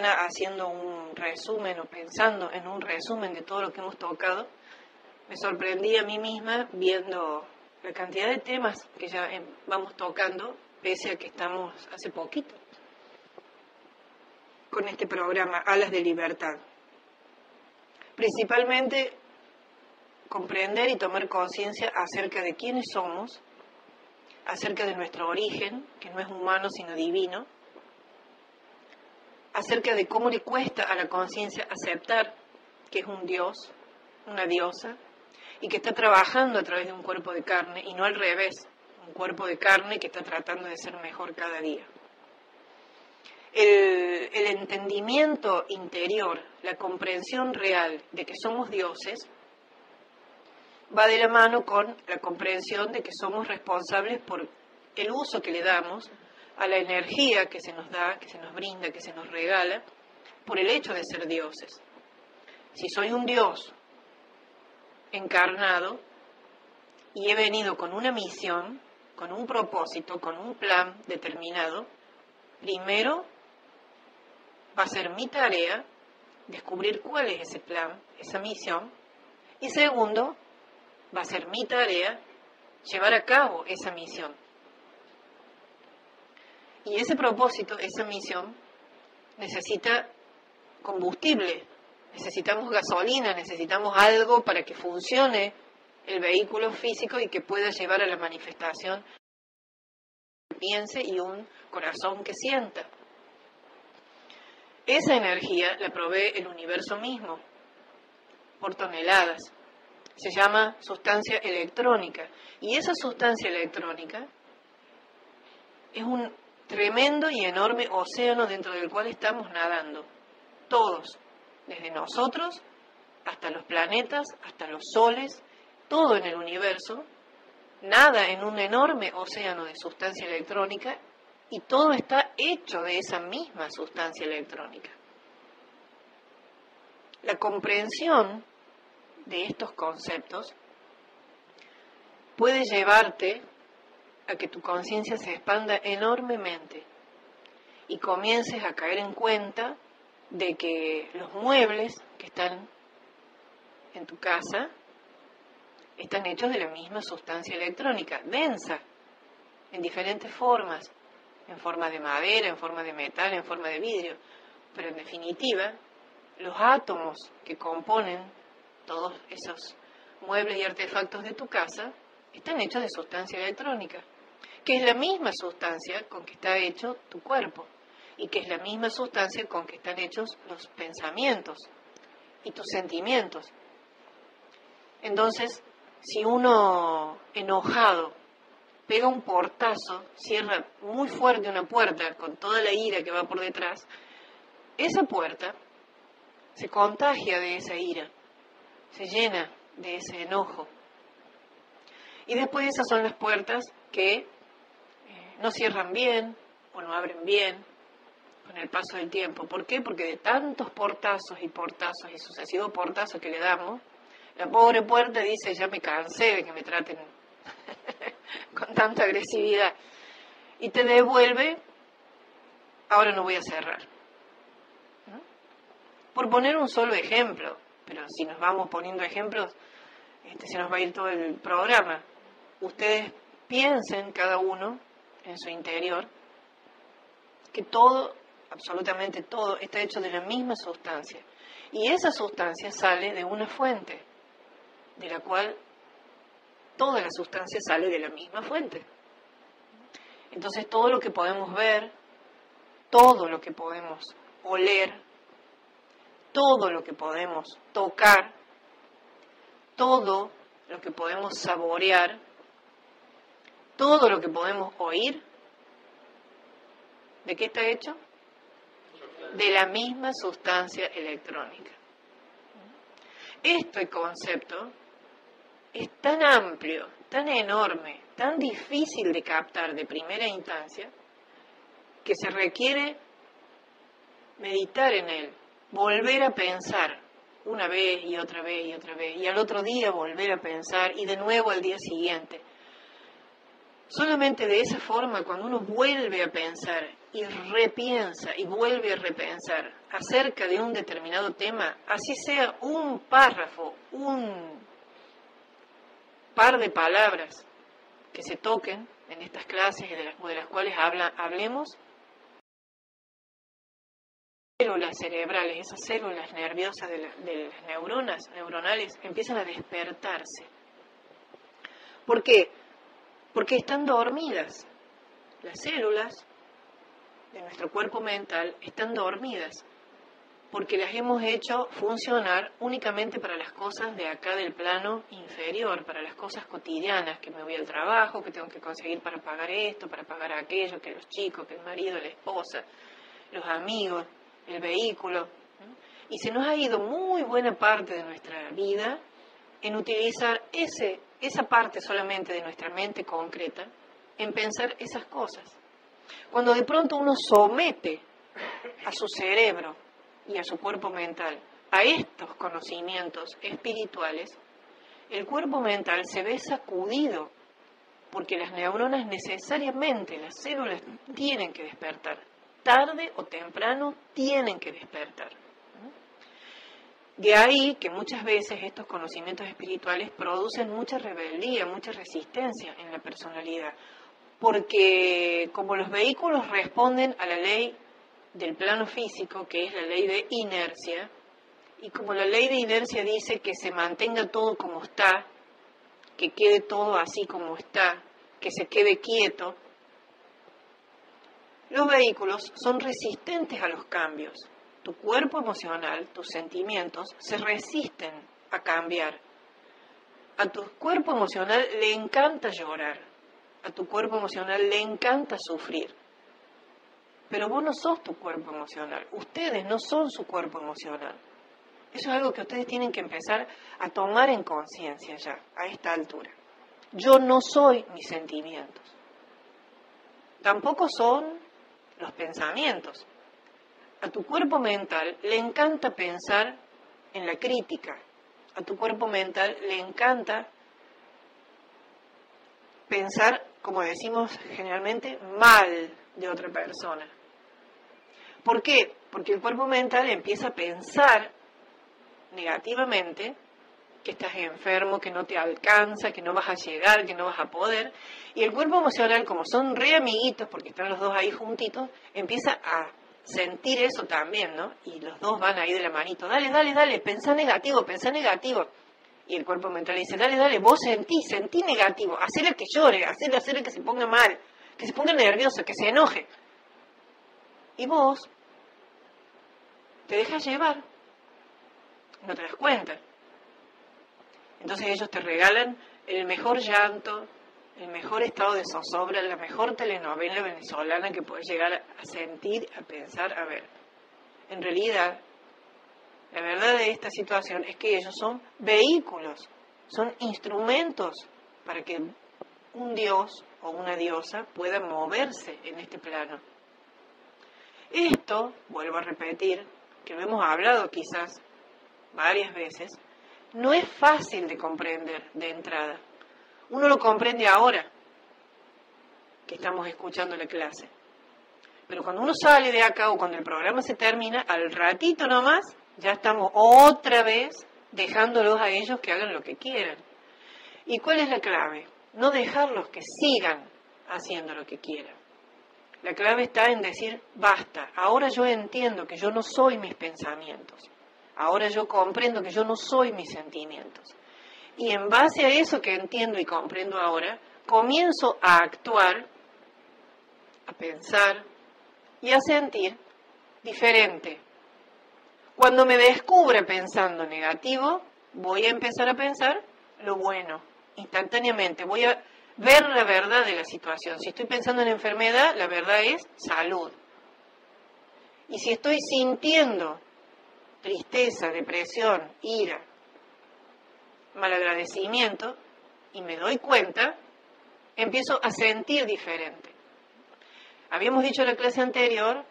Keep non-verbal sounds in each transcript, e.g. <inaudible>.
haciendo un resumen o pensando en un resumen de todo lo que hemos tocado, me sorprendí a mí misma viendo la cantidad de temas que ya em, vamos tocando, pese a que estamos hace poquito con este programa, Alas de Libertad. Principalmente comprender y tomar conciencia acerca de quiénes somos, acerca de nuestro origen, que no es humano sino divino, acerca de cómo le cuesta a la conciencia aceptar que es un dios, una diosa, y que está trabajando a través de un cuerpo de carne y no al revés, un cuerpo de carne que está tratando de ser mejor cada día. El, entendimiento interior, la comprensión real de que somos dioses, va de la mano con la comprensión de que somos responsables por el uso que le damos a la energía que se nos da, que se nos brinda, que se nos regala, por el hecho de ser dioses. Si soy un dios encarnado y he venido con una misión, con un propósito, con un plan determinado, primero va a ser mi tarea descubrir cuál es ese plan, esa misión, y segundo, va a ser mi tarea llevar a cabo esa misión. Y ese propósito, esa misión, necesita combustible, necesitamos gasolina, necesitamos algo para que funcione el vehículo físico y que pueda llevar a la manifestación que piense y un corazón que sienta. Esa energía la provee el universo mismo por toneladas se llama sustancia electrónica. Y esa sustancia electrónica es un tremendo y enorme océano dentro del cual estamos nadando. Todos, desde nosotros hasta los planetas, hasta los soles, todo en el universo, nada en un enorme océano de sustancia electrónica y todo está hecho de esa misma sustancia electrónica. La comprensión de estos conceptos puede llevarte a que tu conciencia se expanda enormemente y comiences a caer en cuenta de que los muebles que están en tu casa están hechos de la misma sustancia electrónica, densa, en diferentes formas, en forma de madera, en forma de metal, en forma de vidrio, pero en definitiva, los átomos que componen todos esos muebles y artefactos de tu casa están hechos de sustancia electrónica, que es la misma sustancia con que está hecho tu cuerpo y que es la misma sustancia con que están hechos los pensamientos y tus sentimientos. Entonces, si uno enojado pega un portazo, cierra muy fuerte una puerta con toda la ira que va por detrás, esa puerta se contagia de esa ira se llena de ese enojo. Y después esas son las puertas que no cierran bien o no abren bien con el paso del tiempo. ¿Por qué? Porque de tantos portazos y portazos y sucesivos portazos que le damos, la pobre puerta dice, ya me cansé de que me traten <laughs> con tanta agresividad. Y te devuelve, ahora no voy a cerrar. Por poner un solo ejemplo, pero si nos vamos poniendo ejemplos, este, se nos va a ir todo el programa. Ustedes piensen cada uno en su interior que todo, absolutamente todo, está hecho de la misma sustancia. Y esa sustancia sale de una fuente, de la cual toda la sustancia sale de la misma fuente. Entonces todo lo que podemos ver, todo lo que podemos oler, todo lo que podemos tocar, todo lo que podemos saborear, todo lo que podemos oír, ¿de qué está hecho? De la misma sustancia electrónica. Este concepto es tan amplio, tan enorme, tan difícil de captar de primera instancia, que se requiere meditar en él, volver a pensar una vez y otra vez y otra vez, y al otro día volver a pensar y de nuevo al día siguiente. Solamente de esa forma, cuando uno vuelve a pensar y repiensa y vuelve a repensar acerca de un determinado tema, así sea un párrafo, un par de palabras que se toquen en estas clases de las, de las cuales habla, hablemos, células cerebrales, esas células nerviosas de, de las neuronas neuronales empiezan a despertarse. ¿Por qué? Porque están dormidas. Las células de nuestro cuerpo mental están dormidas porque las hemos hecho funcionar únicamente para las cosas de acá del plano inferior, para las cosas cotidianas, que me voy al trabajo, que tengo que conseguir para pagar esto, para pagar aquello, que los chicos, que el marido, la esposa, los amigos, el vehículo. Y se nos ha ido muy buena parte de nuestra vida en utilizar ese, esa parte solamente de nuestra mente concreta, en pensar esas cosas. Cuando de pronto uno somete a su cerebro y a su cuerpo mental a estos conocimientos espirituales, el cuerpo mental se ve sacudido porque las neuronas necesariamente, las células tienen que despertar. Tarde o temprano tienen que despertar. De ahí que muchas veces estos conocimientos espirituales producen mucha rebeldía, mucha resistencia en la personalidad, porque como los vehículos responden a la ley del plano físico, que es la ley de inercia, y como la ley de inercia dice que se mantenga todo como está, que quede todo así como está, que se quede quieto, los vehículos son resistentes a los cambios. Tu cuerpo emocional, tus sentimientos, se resisten a cambiar. A tu cuerpo emocional le encanta llorar. A tu cuerpo emocional le encanta sufrir. Pero vos no sos tu cuerpo emocional. Ustedes no son su cuerpo emocional. Eso es algo que ustedes tienen que empezar a tomar en conciencia ya, a esta altura. Yo no soy mis sentimientos. Tampoco son los pensamientos. A tu cuerpo mental le encanta pensar en la crítica. A tu cuerpo mental le encanta pensar, como decimos generalmente, mal de otra persona. ¿Por qué? Porque el cuerpo mental empieza a pensar negativamente que estás enfermo, que no te alcanza, que no vas a llegar, que no vas a poder. Y el cuerpo emocional, como son re amiguitos, porque están los dos ahí juntitos, empieza a sentir eso también, ¿no? Y los dos van ahí de la manito, dale, dale, dale, pensá negativo, pensá negativo. Y el cuerpo mental dice, dale, dale, vos sentí, sentí negativo, hacerle que llore, hacerle, hacerle que se ponga mal, que se ponga nervioso, que se enoje. Y vos te dejas llevar, no te das cuenta. Entonces ellos te regalan el mejor llanto, el mejor estado de zozobra, la mejor telenovela venezolana que puedes llegar a sentir, a pensar, a ver. En realidad, la verdad de esta situación es que ellos son vehículos, son instrumentos para que un dios o una diosa pueda moverse en este plano. Esto, vuelvo a repetir, que lo hemos hablado quizás varias veces, no es fácil de comprender de entrada. Uno lo comprende ahora que estamos escuchando la clase. Pero cuando uno sale de acá o cuando el programa se termina, al ratito nomás, ya estamos otra vez dejándolos a ellos que hagan lo que quieran. ¿Y cuál es la clave? No dejarlos que sigan haciendo lo que quieran. La clave está en decir, basta, ahora yo entiendo que yo no soy mis pensamientos, ahora yo comprendo que yo no soy mis sentimientos. Y en base a eso que entiendo y comprendo ahora, comienzo a actuar, a pensar y a sentir diferente. Cuando me descubra pensando negativo, voy a empezar a pensar lo bueno, instantáneamente. Voy a ver la verdad de la situación. Si estoy pensando en enfermedad, la verdad es salud. Y si estoy sintiendo tristeza, depresión, ira, malagradecimiento, y me doy cuenta, empiezo a sentir diferente. Habíamos dicho en la clase anterior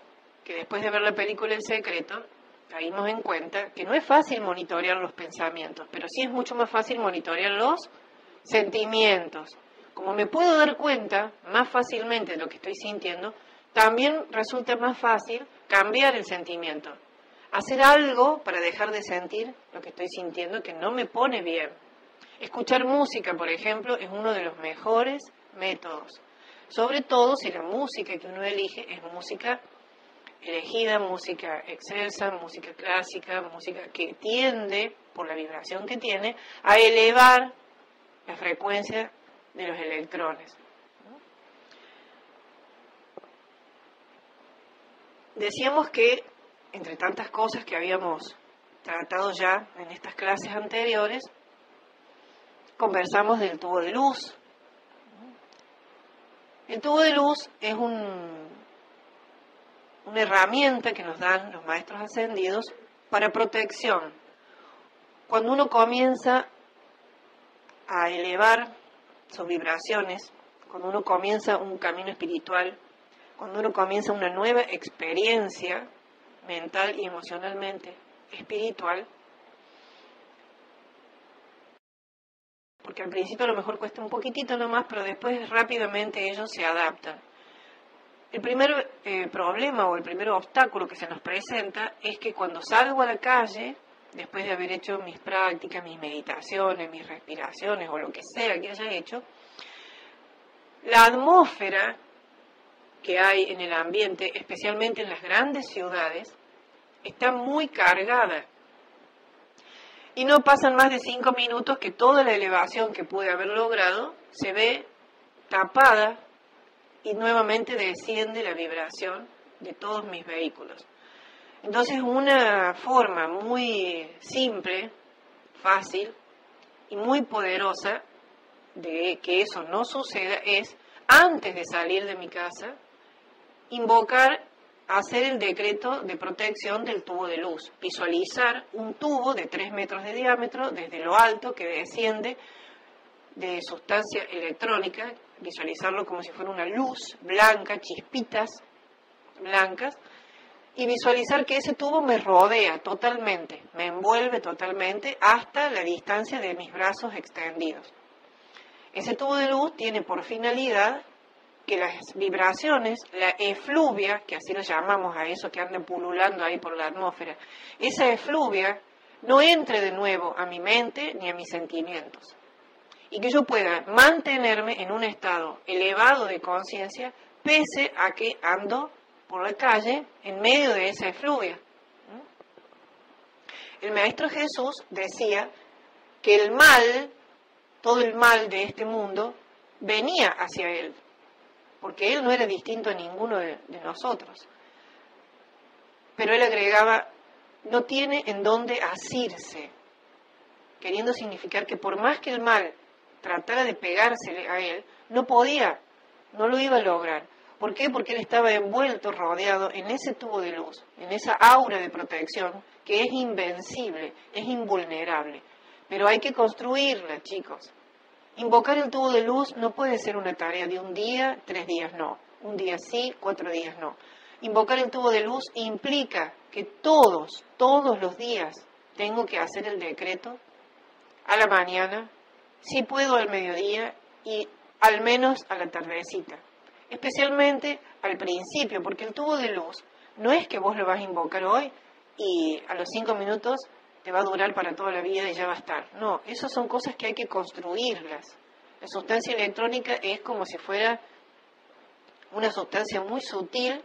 que después de ver la película El Secreto, caímos en cuenta que no es fácil monitorear los pensamientos, pero sí es mucho más fácil monitorear los sentimientos, como me puedo dar cuenta más fácilmente de lo que estoy sintiendo, también resulta más fácil cambiar el sentimiento. Hacer algo para dejar de sentir lo que estoy sintiendo que no me pone bien. Escuchar música, por ejemplo, es uno de los mejores métodos. Sobre todo si la música que uno elige es música elegida, música excelsa, música clásica, música que tiende, por la vibración que tiene, a elevar la frecuencia de los electrones. Decíamos que, entre tantas cosas que habíamos tratado ya en estas clases anteriores, conversamos del tubo de luz. El tubo de luz es un, una herramienta que nos dan los maestros ascendidos para protección. Cuando uno comienza a elevar sus vibraciones, cuando uno comienza un camino espiritual, cuando uno comienza una nueva experiencia mental y emocionalmente espiritual, porque al principio a lo mejor cuesta un poquitito nomás, pero después rápidamente ellos se adaptan. El primer eh, problema o el primer obstáculo que se nos presenta es que cuando salgo a la calle, después de haber hecho mis prácticas, mis meditaciones, mis respiraciones o lo que sea que haya hecho, la atmósfera que hay en el ambiente, especialmente en las grandes ciudades, está muy cargada. Y no pasan más de cinco minutos que toda la elevación que pude haber logrado se ve tapada y nuevamente desciende la vibración de todos mis vehículos. Entonces una forma muy simple, fácil y muy poderosa de que eso no suceda es, antes de salir de mi casa, invocar, hacer el decreto de protección del tubo de luz, visualizar un tubo de 3 metros de diámetro desde lo alto que desciende de sustancia electrónica, visualizarlo como si fuera una luz blanca, chispitas blancas, y visualizar que ese tubo me rodea totalmente, me envuelve totalmente hasta la distancia de mis brazos extendidos. Ese tubo de luz tiene por finalidad que las vibraciones, la efluvia, que así lo llamamos a eso que anda pululando ahí por la atmósfera, esa efluvia no entre de nuevo a mi mente ni a mis sentimientos. Y que yo pueda mantenerme en un estado elevado de conciencia pese a que ando por la calle en medio de esa efluvia. El Maestro Jesús decía que el mal, todo el mal de este mundo, venía hacia él, porque él no era distinto a ninguno de, nosotros. Pero él agregaba, no tiene en dónde asirse, queriendo significar que por más que el mal tratara de pegársele a él, no podía, no lo iba a lograr. ¿Por qué? Porque él estaba envuelto, rodeado en ese tubo de luz, en esa aura de protección que es invencible, es invulnerable. Pero hay que construirla, chicos. Invocar el tubo de luz no puede ser una tarea de un día, tres días no. Un día sí, cuatro días no. Invocar el tubo de luz implica que todos, todos los días tengo que hacer el decreto a la mañana, si puedo al mediodía y al menos a la tardecita especialmente al principio, porque el tubo de luz no es que vos lo vas a invocar hoy y a los cinco minutos te va a durar para toda la vida y ya va a estar. No, esas son cosas que hay que construirlas. La sustancia electrónica es como si fuera una sustancia muy sutil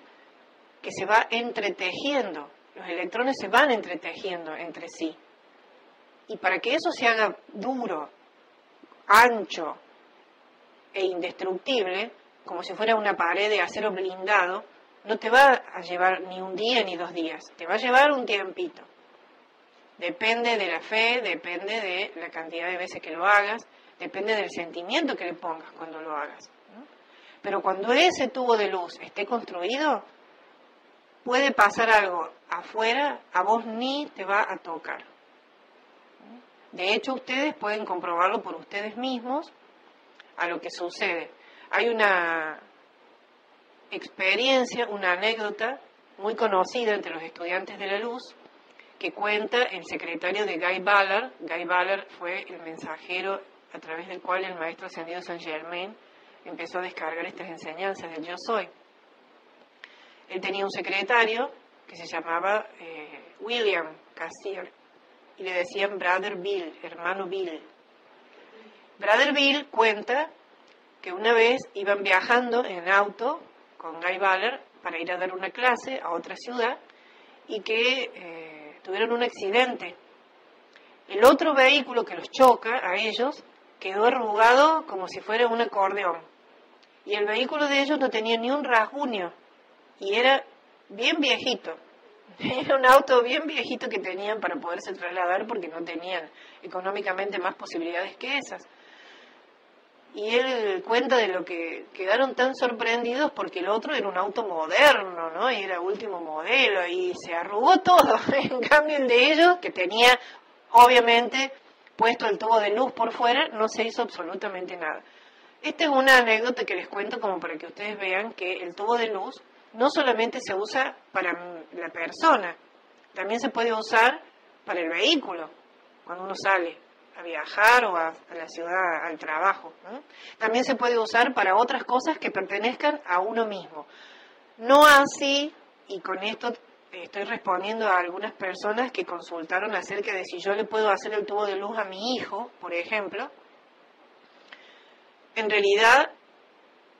que se va entretejiendo. Los electrones se van entretejiendo entre sí. Y para que eso se haga duro, ancho e indestructible, como si fuera una pared de acero blindado, no te va a llevar ni un día ni dos días, te va a llevar un tiempito. Depende de la fe, depende de la cantidad de veces que lo hagas, depende del sentimiento que le pongas cuando lo hagas. Pero cuando ese tubo de luz esté construido, puede pasar algo afuera, a vos ni te va a tocar. De hecho, ustedes pueden comprobarlo por ustedes mismos a lo que sucede. Hay una experiencia, una anécdota muy conocida entre los estudiantes de la luz que cuenta el secretario de Guy Ballard. Guy Ballard fue el mensajero a través del cual el maestro ascendido Saint Germain empezó a descargar estas enseñanzas del yo soy. Él tenía un secretario que se llamaba eh, William Cassier y le decían Brother Bill, hermano Bill. Brother Bill cuenta que una vez iban viajando en auto con Guy Baller para ir a dar una clase a otra ciudad y que eh, tuvieron un accidente. El otro vehículo que los choca a ellos quedó arrugado como si fuera un acordeón. Y el vehículo de ellos no tenía ni un rasguño y era bien viejito. <laughs> Era un auto bien viejito que tenían para poderse trasladar porque no tenían económicamente más posibilidades que esas. Y él cuenta de lo que quedaron tan sorprendidos porque el otro era un auto moderno, ¿no? Y era último modelo y se arrugó todo. <laughs> En cambio el de ellos, que tenía obviamente puesto el tubo de luz por fuera, no se hizo absolutamente nada. Esta es una anécdota que les cuento como para que ustedes vean que el tubo de luz no solamente se usa para la persona, también se puede usar para el vehículo, cuando uno sale a viajar o a, la ciudad, al trabajo. También se puede usar para otras cosas que pertenezcan a uno mismo. No así, y con esto estoy respondiendo a algunas personas que consultaron acerca de si yo le puedo hacer el tubo de luz a mi hijo, por ejemplo. En realidad,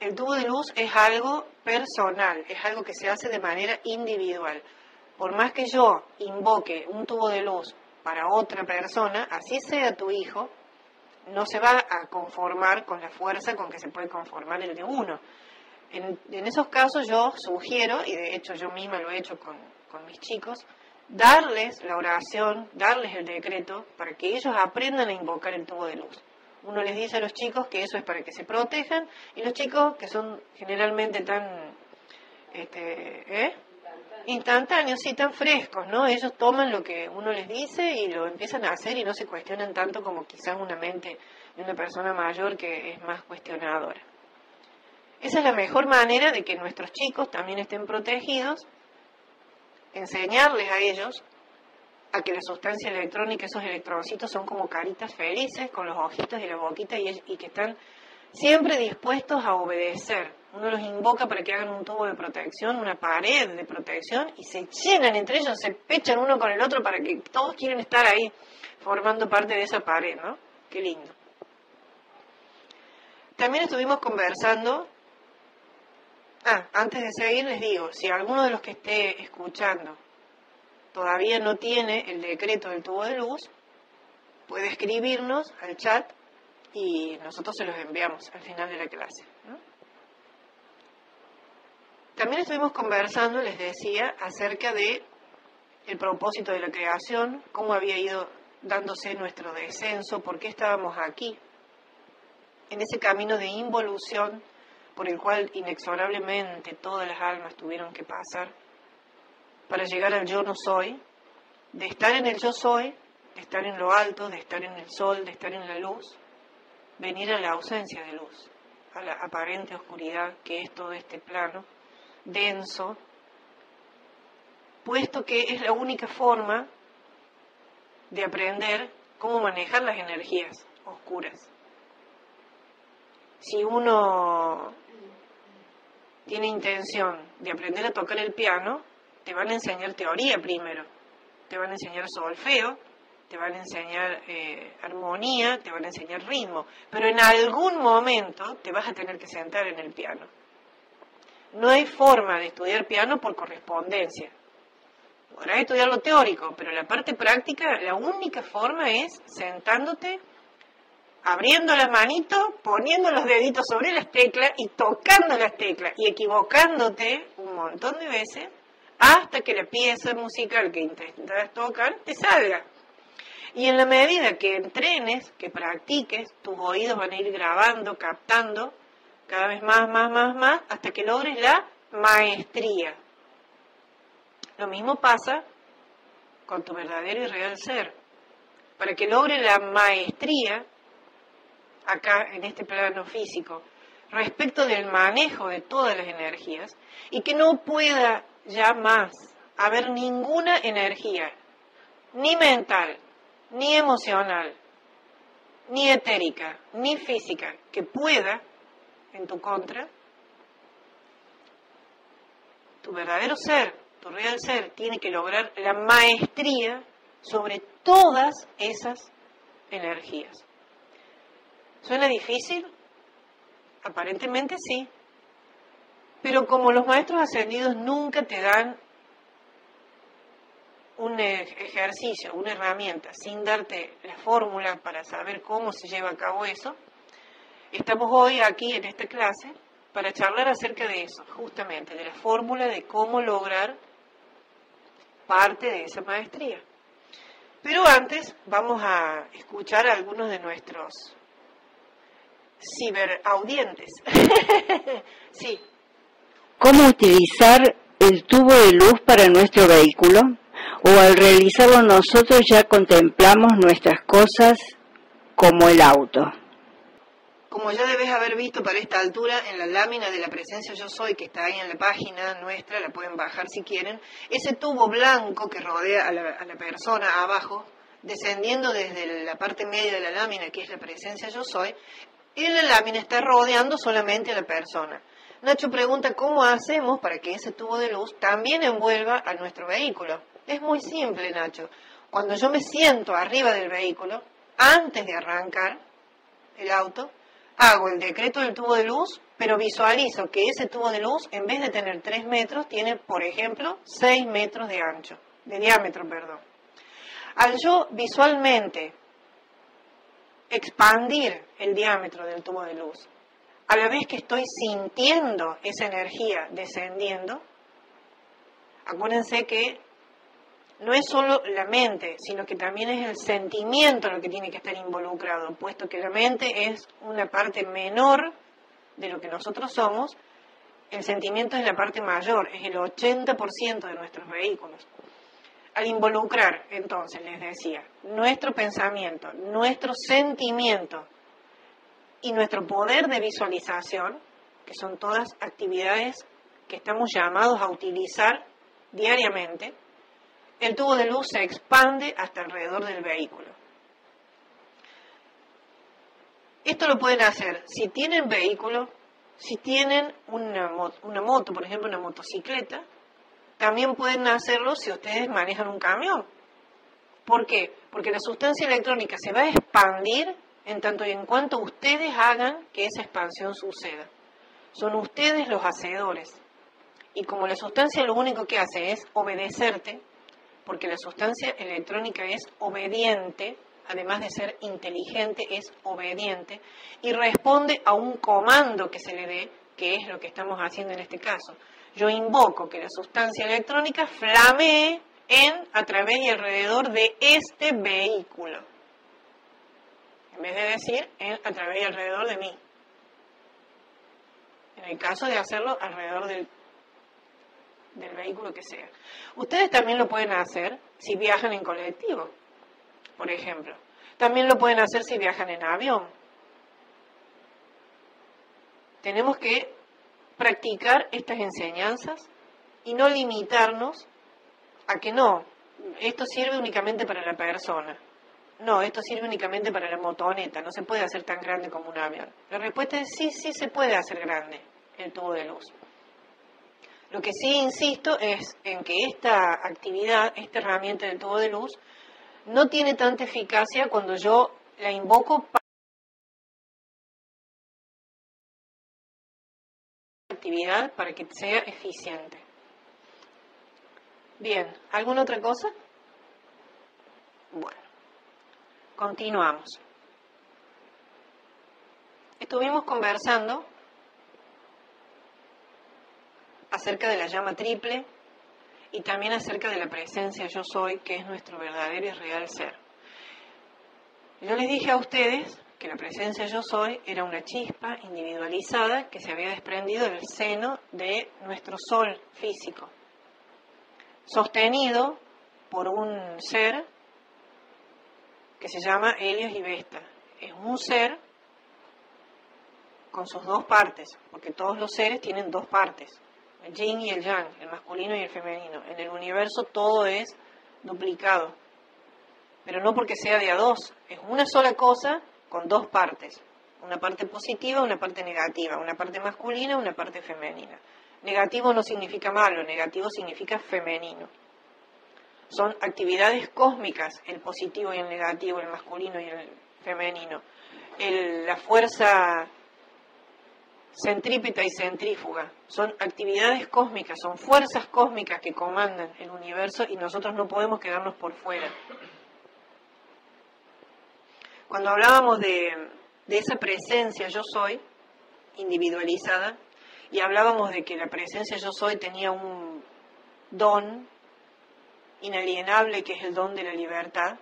el tubo de luz es algo personal, es algo que se hace de manera individual. Por más que yo invoque un tubo de luz para otra persona, así sea tu hijo, no se va a conformar con la fuerza con que se puede conformar el de uno. En, esos casos yo sugiero, y de hecho yo misma lo he hecho con, con mis chicos, darles la oración, darles el decreto, para que ellos aprendan a invocar el tubo de luz. Uno les dice a los chicos que eso es para que se protejan, y los chicos que son generalmente tan este, ¿eh? Instantáneos, sí, tan frescos, ¿no? Ellos toman lo que uno les dice y lo empiezan a hacer y no se cuestionan tanto como quizás una mente de una persona mayor que es más cuestionadora. Esa es la mejor manera de que nuestros chicos también estén protegidos, enseñarles a ellos a que la sustancia electrónica, esos electroncitos son como caritas felices con los ojitos y la boquita y, y que están siempre dispuestos a obedecer. Uno los invoca para que hagan un tubo de protección, una pared de protección y se llenan entre ellos, se pechan uno con el otro para que todos quieren estar ahí formando parte de esa pared, ¿no? Qué lindo. También estuvimos conversando. Ah, antes de seguir les digo, si alguno de los que esté escuchando todavía no tiene el decreto del tubo de luz, puede escribirnos al chat y nosotros se los enviamos al final de la clase. También estuvimos conversando, les decía, acerca de el propósito de la creación, cómo había ido dándose nuestro descenso, por qué estábamos aquí, en ese camino de involución por el cual inexorablemente todas las almas tuvieron que pasar para llegar al yo no soy, de estar en el yo soy, de estar en lo alto, de estar en el sol, de estar en la luz, venir a la ausencia de luz, a la aparente oscuridad que es todo este plano denso, puesto que es la única forma de aprender cómo manejar las energías oscuras. Si uno tiene intención de aprender a tocar el piano, te van a enseñar teoría primero, te van a enseñar solfeo, te van a enseñar eh, armonía, te van a enseñar ritmo, pero en algún momento te vas a tener que sentar en el piano. No hay forma de estudiar piano por correspondencia. Podrás estudiar lo teórico, pero la parte práctica, la única forma es sentándote, abriendo las manitos, poniendo los deditos sobre las teclas y tocando las teclas y equivocándote un montón de veces hasta que la pieza musical que intentas tocar te salga. Y en la medida que entrenes, que practiques, tus oídos van a ir grabando, captando cada vez más, más, más, más, hasta que logres la maestría. Lo mismo pasa con tu verdadero y real ser. Para que logres la maestría, acá en este plano físico, respecto del manejo de todas las energías, y que no pueda ya más haber ninguna energía, ni mental, ni emocional, ni etérica, ni física, que pueda en tu contra, tu verdadero ser, tu real ser, tiene que lograr la maestría sobre todas esas energías. ¿Suena difícil? Aparentemente sí. Pero como los maestros ascendidos nunca te dan un ejercicio, una herramienta, sin darte la fórmula para saber cómo se lleva a cabo eso, estamos hoy aquí en esta clase para charlar acerca de eso, justamente, de la fórmula de cómo lograr parte de esa maestría. Pero antes vamos a escuchar a algunos de nuestros ciberaudientes. <laughs> sí. ¿Cómo utilizar el tubo de luz para nuestro vehículo? ¿O al realizarlo nosotros ya contemplamos nuestras cosas como el auto? Como ya debes haber visto para esta altura en la lámina de la presencia yo soy que está ahí en la página nuestra, la pueden bajar si quieren, ese tubo blanco que rodea a la, persona abajo, descendiendo desde la parte media de la lámina que es la presencia yo soy, y la lámina está rodeando solamente a la persona. Nacho pregunta cómo hacemos para que ese tubo de luz también envuelva a nuestro vehículo. Es muy simple, Nacho. Cuando yo me siento arriba del vehículo, antes de arrancar el auto, hago el decreto del tubo de luz, pero visualizo que ese tubo de luz, en vez de tener 3 metros, tiene, por ejemplo, 6 metros de ancho, de diámetro, perdón. Al yo visualmente expandir el diámetro del tubo de luz, a la vez que estoy sintiendo esa energía descendiendo, acuérdense que no es solo la mente, sino que también es el sentimiento lo que tiene que estar involucrado, puesto que la mente es una parte menor de lo que nosotros somos, el sentimiento es la parte mayor, es el 80% de nuestros vehículos. Al involucrar, entonces, les decía, nuestro pensamiento, nuestro sentimiento y nuestro poder de visualización, que son todas actividades que estamos llamados a utilizar diariamente, el tubo de luz se expande hasta alrededor del vehículo. Esto lo pueden hacer si tienen vehículo, si tienen una, moto, por ejemplo, una motocicleta, también pueden hacerlo si ustedes manejan un camión. ¿Por qué? Porque la sustancia electrónica se va a expandir en tanto y en cuanto ustedes hagan que esa expansión suceda. Son ustedes los hacedores. Y como la sustancia lo único que hace es obedecerte, porque la sustancia electrónica es obediente, además de ser inteligente, es obediente y responde a un comando que se le dé, que es lo que estamos haciendo en este caso. Yo invoco que la sustancia electrónica flamee en, a través y alrededor de este vehículo. En vez de decir en, a través y alrededor de mí. En el caso de hacerlo alrededor del del vehículo que sea. Ustedes también lo pueden hacer si viajan en colectivo, por ejemplo. También lo pueden hacer si viajan en avión. Tenemos que practicar estas enseñanzas y no limitarnos a que no, esto sirve únicamente para la persona. No, esto sirve únicamente para la motoneta, no se puede hacer tan grande como un avión. La respuesta es sí, sí se puede hacer grande el tubo de luz. Lo que sí insisto es en que esta actividad, esta herramienta del tubo de luz, no tiene tanta eficacia cuando yo la invoco para actividad para que sea eficiente. Bien, ¿alguna otra cosa? Bueno, continuamos. Estuvimos conversando acerca de la llama triple y también acerca de la presencia yo soy, que es nuestro verdadero y real ser. Yo les dije a ustedes que la presencia yo soy era una chispa individualizada que se había desprendido del seno de nuestro sol físico, sostenido por un ser que se llama Helios y Vesta. Es un ser con sus dos partes, porque todos los seres tienen dos partes el yin y el yang, el masculino y el femenino. En el universo todo es duplicado, pero no porque sea de a dos, es una sola cosa con dos partes, una parte positiva, una parte negativa, una parte masculina, una parte femenina. Negativo no significa malo, negativo significa femenino. Son actividades cósmicas, el positivo y el negativo, el masculino y el femenino. la fuerza centrípeta y centrífuga. Son actividades cósmicas, son fuerzas cósmicas que comandan el universo y nosotros no podemos quedarnos por fuera. Cuando hablábamos de, de esa presencia yo soy, individualizada, y hablábamos de que la presencia yo soy tenía un don inalienable que es el don de la libertad,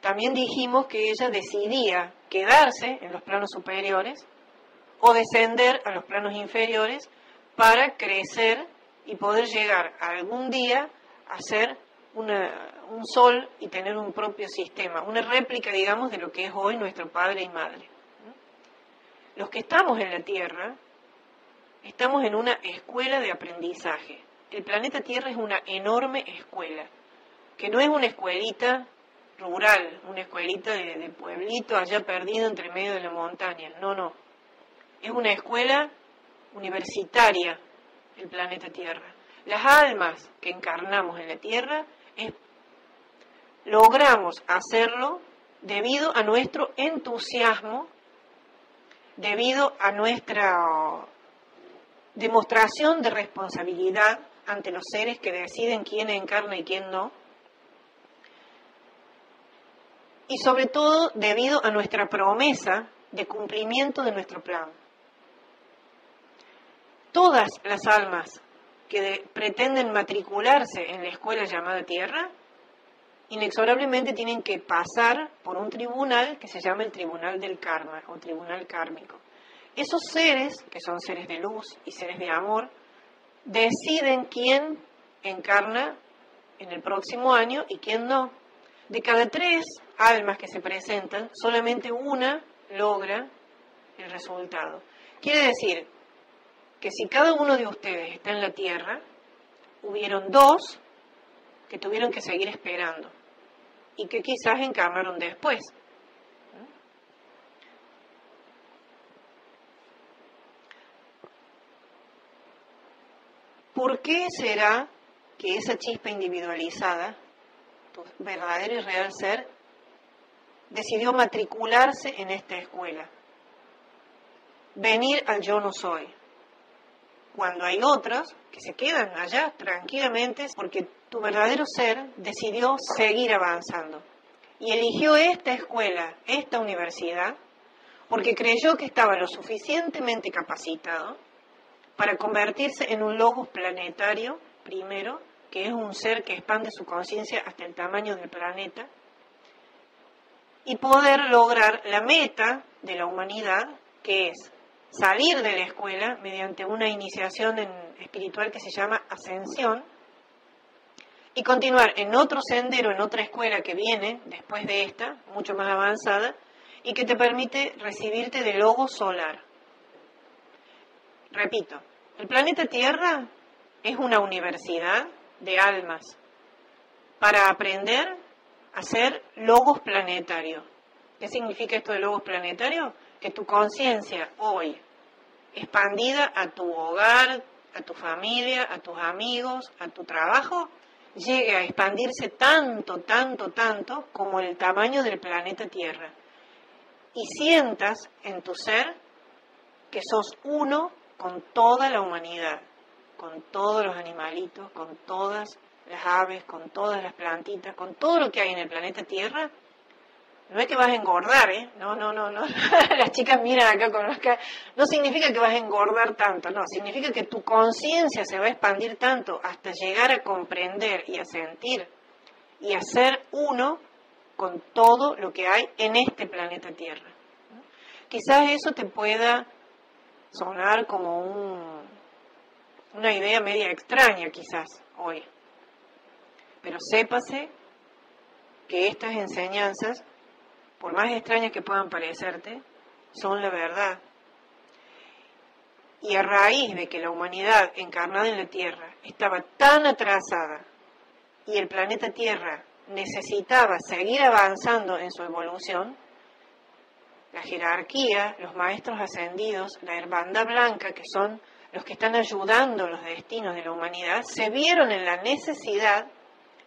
también dijimos que ella decidía quedarse en los planos superiores o descender a los planos inferiores para crecer y poder llegar algún día a ser un sol y tener un propio sistema, una réplica, digamos, de lo que es hoy nuestro padre y madre. Los que estamos en la Tierra, estamos en una escuela de aprendizaje. El planeta Tierra es una enorme escuela, que no es una escuelita rural, una escuelita de, de pueblito allá perdido entre medio de la montaña. No, no es una escuela universitaria el planeta Tierra. Las almas que encarnamos en la Tierra logramos hacerlo debido a nuestro entusiasmo, debido a nuestra demostración de responsabilidad ante los seres que deciden quién encarna y quién no, y sobre todo debido a nuestra promesa de cumplimiento de nuestro plan todas las almas que pretenden matricularse en la escuela llamada Tierra, inexorablemente tienen que pasar por un tribunal que se llama el Tribunal del Karma o Tribunal Kármico. Esos seres, que son seres de luz y seres de amor, deciden quién encarna en el próximo año y quién no. De cada tres almas que se presentan, solamente una logra el resultado. Quiere decir que si cada uno de ustedes está en la tierra, hubieron dos que tuvieron que seguir esperando y que quizás encarnaron después. ¿Por qué será que esa chispa individualizada, tu verdadero y real ser, decidió matricularse en esta escuela? Venir al yo no soy cuando hay otros que se quedan allá tranquilamente porque tu verdadero ser decidió seguir avanzando. Y eligió esta escuela, esta universidad, porque creyó que estaba lo suficientemente capacitado para convertirse en un logos planetario, primero, que es un ser que expande su conciencia hasta el tamaño del planeta, y poder lograr la meta de la humanidad, que es salir de la escuela mediante una iniciación espiritual que se llama ascensión y continuar en otro sendero, en otra escuela que viene después de esta, mucho más avanzada, y que te permite recibirte de logo solar. Repito, el planeta Tierra es una universidad de almas para aprender a ser logos planetario. ¿Qué significa esto de logos planetario? Que tu conciencia hoy, expandida a tu hogar, a tu familia, a tus amigos, a tu trabajo, llegue a expandirse tanto, tanto, tanto como el tamaño del planeta Tierra. Y sientas en tu ser que sos uno con toda la humanidad, con todos los animalitos, con todas las aves, con todas las plantitas, con todo lo que hay en el planeta Tierra, no es que vas a engordar, ¿eh? No, no, no, no. <laughs> Las chicas miran acá con los que... No significa que vas a engordar tanto, no. Significa que tu conciencia se va a expandir tanto hasta llegar a comprender y a sentir y a ser uno con todo lo que hay en este planeta Tierra. Quizás eso te pueda sonar como un, una idea media extraña, quizás, hoy. Pero sépase que estas enseñanzas por más extrañas que puedan parecerte, son la verdad. Y a raíz de que la humanidad encarnada en la Tierra estaba tan atrasada y el planeta Tierra necesitaba seguir avanzando en su evolución, la jerarquía, los maestros ascendidos, la hermandad blanca, que son los que están ayudando los destinos de la humanidad, se vieron en la necesidad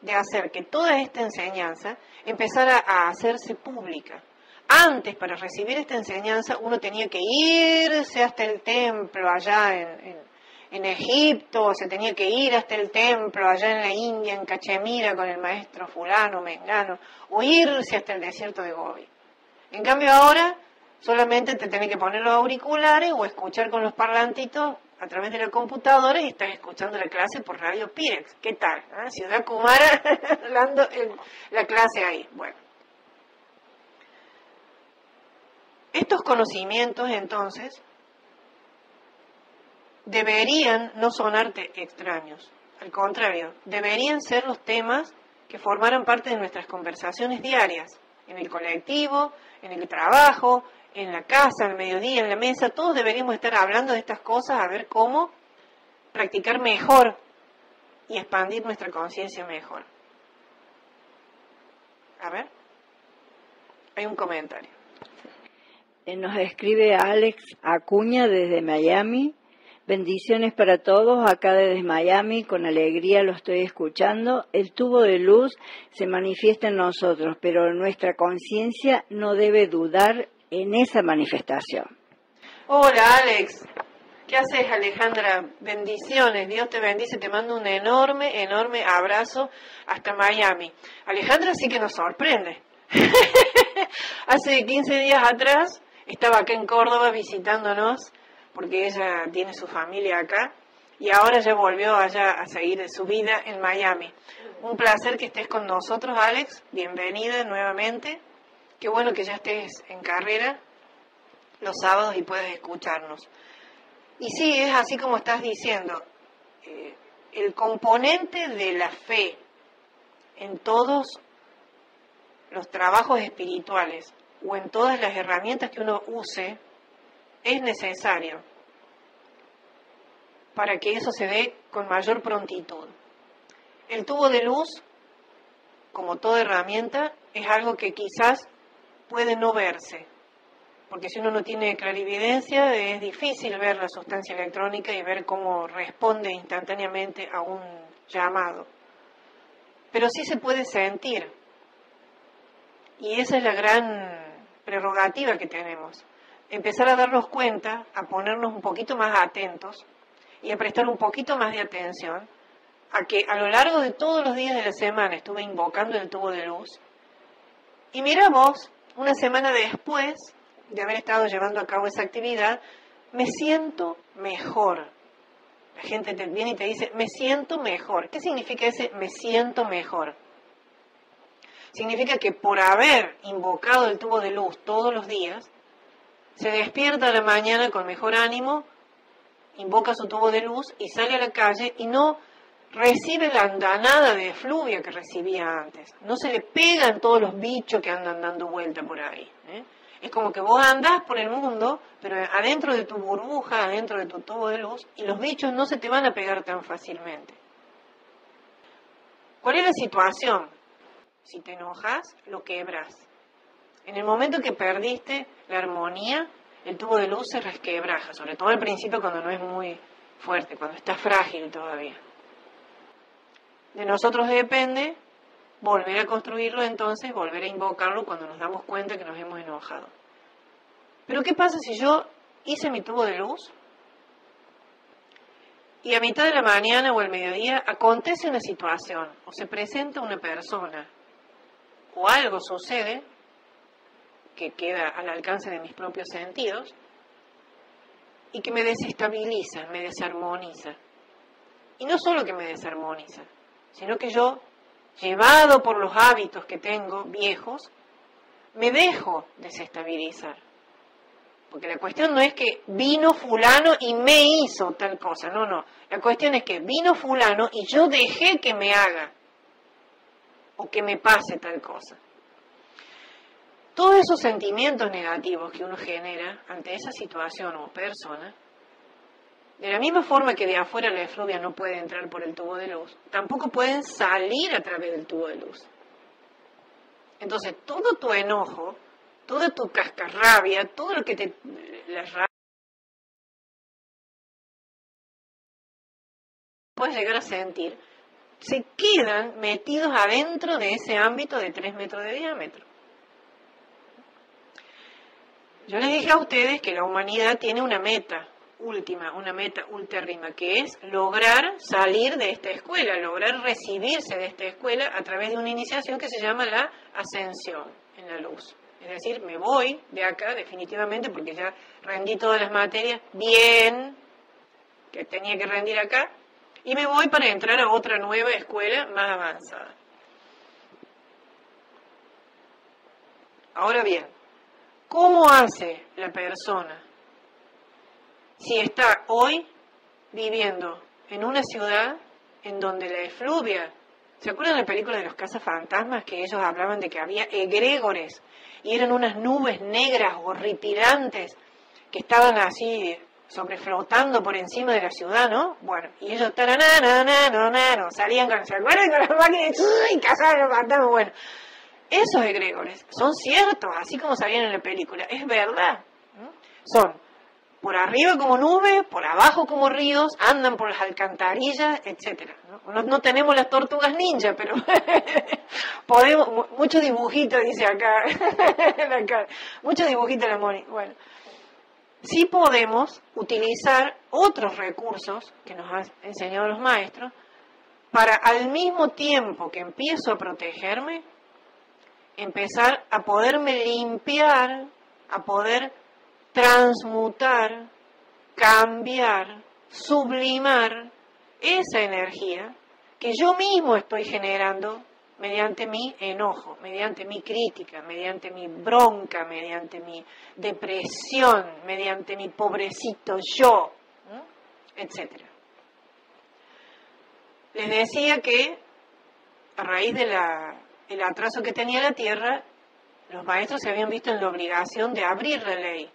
de hacer que toda esta enseñanza empezara a hacerse pública. Antes, para recibir esta enseñanza, uno tenía que irse hasta el templo allá en, Egipto, se tenía que ir hasta el templo allá en la India, en Cachemira, con el maestro fulano, mengano, o irse hasta el desierto de Gobi. En cambio ahora, solamente te tenés que poner los auriculares o escuchar con los parlantitos a través de la computadora y estás escuchando la clase por Radio Pirex. ¿Qué tal? ¿Ah? Ciudad Kumara dando <laughs> la clase ahí. Bueno. Estos conocimientos, entonces, deberían no sonarte extraños. Al contrario, deberían ser los temas que formaran parte de nuestras conversaciones diarias, en el colectivo, en el trabajo, en la casa, al mediodía, en la mesa. Todos deberíamos estar hablando de estas cosas, a ver cómo practicar mejor y expandir nuestra conciencia mejor. A ver, hay un comentario. Eh, nos escribe Alex Acuña desde Miami. Bendiciones para todos, acá desde Miami, con alegría lo estoy escuchando. El tubo de luz se manifiesta en nosotros, pero nuestra conciencia no debe dudar en esa manifestación. Hola Alex, ¿qué haces Alejandra? Bendiciones, Dios te bendice, te mando un enorme, enorme abrazo hasta Miami. Alejandra sí que nos sorprende. <laughs> Hace 15 días atrás estaba acá en Córdoba visitándonos porque ella tiene su familia acá y ahora ya volvió allá a seguir su vida en Miami. Un placer que estés con nosotros, Alex. Bienvenida nuevamente. Qué bueno que ya estés en carrera los sábados y puedes escucharnos. Y sí, es así como estás diciendo. Eh, el componente de la fe en todos los trabajos espirituales o en todas las herramientas que uno use es necesario para que eso se dé con mayor prontitud. El tubo de luz, como toda herramienta, es algo que quizás puede no verse, porque si uno no tiene clarividencia es difícil ver la sustancia electrónica y ver cómo responde instantáneamente a un llamado. Pero sí se puede sentir. Y esa es la gran prerrogativa que tenemos. Empezar a darnos cuenta, a ponernos un poquito más atentos y a prestar un poquito más de atención a que a lo largo de todos los días de la semana estuve invocando el tubo de luz. Y mira vos, una semana después de haber estado llevando a cabo esa actividad, me siento mejor. La gente te viene y te dice, me siento mejor. ¿Qué significa ese me siento mejor? significa que por haber invocado el tubo de luz todos los días, se despierta a la mañana con mejor ánimo, invoca su tubo de luz y sale a la calle y no recibe la andanada de fluvia que recibía antes. No se le pegan todos los bichos que andan dando vuelta por ahí. ¿eh? Es como que vos andás por el mundo, pero adentro de tu burbuja, adentro de tu tubo de luz, y los bichos no se te van a pegar tan fácilmente. ¿Cuál es la situación? Si te enojas, lo quebras. En el momento que perdiste la armonía, el tubo de luz se resquebraja, sobre todo al principio cuando no es muy fuerte, cuando está frágil todavía. De nosotros depende volver a construirlo entonces, volver a invocarlo cuando nos damos cuenta que nos hemos enojado. Pero ¿qué pasa si yo hice mi tubo de luz y a mitad de la mañana o al mediodía acontece una situación o se presenta una persona o algo sucede que queda al alcance de mis propios sentidos y que me desestabiliza, me desarmoniza. Y no solo que me desarmoniza, sino que yo, llevado por los hábitos que tengo viejos, me dejo desestabilizar. Porque la cuestión no es que vino fulano y me hizo tal cosa, no, no. La cuestión es que vino fulano y yo dejé que me haga o que me pase tal cosa. Todos esos sentimientos negativos que uno genera ante esa situación o persona, de la misma forma que de afuera la efluvia no puede entrar por el tubo de luz, tampoco pueden salir a través del tubo de luz. Entonces, todo tu enojo, toda tu cascarrabia, todo lo que te... la puedes llegar a sentir, se quedan metidos adentro de ese ámbito de 3 metros de diámetro. Yo les dije a ustedes que la humanidad tiene una meta última, una meta ultérrima, que es lograr salir de esta escuela, lograr recibirse de esta escuela a través de una iniciación que se llama la ascensión en la luz. Es decir, me voy de acá definitivamente porque ya rendí todas las materias bien que tenía que rendir acá y me voy para entrar a otra nueva escuela más avanzada. Ahora bien, ¿cómo hace la persona si está hoy viviendo en una ciudad en donde la efluvia, ¿se acuerdan de la película de los cazafantasmas que ellos hablaban de que había egregores y eran unas nubes negras horripilantes que estaban así sobreflotando por encima de la ciudad, ¿no? Bueno, y ellos no salían con, ¿se acuerdan con las máquinas y cazaban los fantasmas? Bueno, esos egregores son ciertos, así como salían en la película, es verdad. Son por arriba como nubes, por abajo como ríos, andan por las alcantarillas, etcétera. ¿no? Tenemos las tortugas ninja, pero <laughs> podemos, muchos dibujitos, dice acá, <laughs> acá muchos dibujitos la Moni. Bueno, sí podemos utilizar otros recursos que nos han enseñado los maestros para al mismo tiempo que empiezo a protegerme, empezar a poderme limpiar, a poder transmutar, cambiar, sublimar esa energía que yo mismo estoy generando mediante mi enojo, mediante mi crítica, mediante mi bronca, mediante mi depresión, mediante mi pobrecito yo, etc. Les decía que a raíz del atraso que tenía la Tierra, los maestros se habían visto en la obligación de abrir la ley,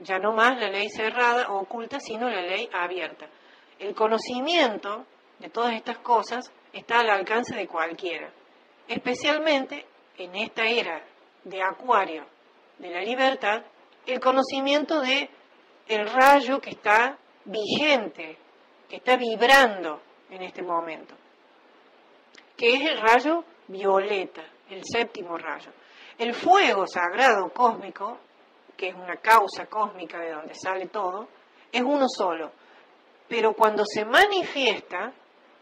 ya no más la ley cerrada o oculta, sino la ley abierta. El conocimiento de todas estas cosas está al alcance de cualquiera especialmente en esta era de acuario de la libertad, el conocimiento de el rayo que está vigente, que está vibrando en este momento, que es el rayo violeta, el séptimo rayo. El fuego sagrado cósmico, que es una causa cósmica de donde sale todo, es uno solo, pero cuando se manifiesta,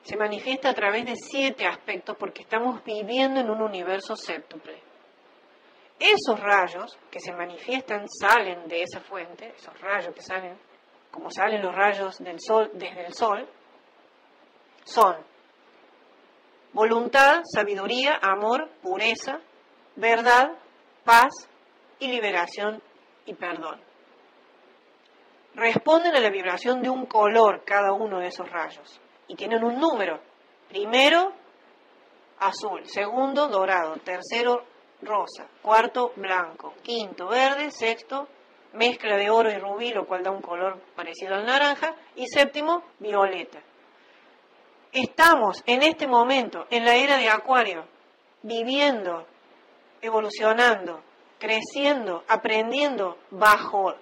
se manifiesta a través de siete aspectos porque estamos viviendo en un universo séptuple. Esos rayos que se manifiestan salen de esa fuente, esos rayos que salen, como salen los rayos del sol desde el sol, son voluntad, sabiduría, amor, pureza, verdad, paz y liberación y perdón. Responden a la vibración de un color cada uno de esos rayos y tienen un número. Primero, azul. Segundo, dorado. Tercero, rosa. Cuarto, blanco. Quinto, verde. Sexto, mezcla de oro y rubí, lo cual da un color parecido al naranja. Y séptimo, violeta. Estamos en este momento en la era de Acuario, viviendo, evolucionando, creciendo, aprendiendo bajo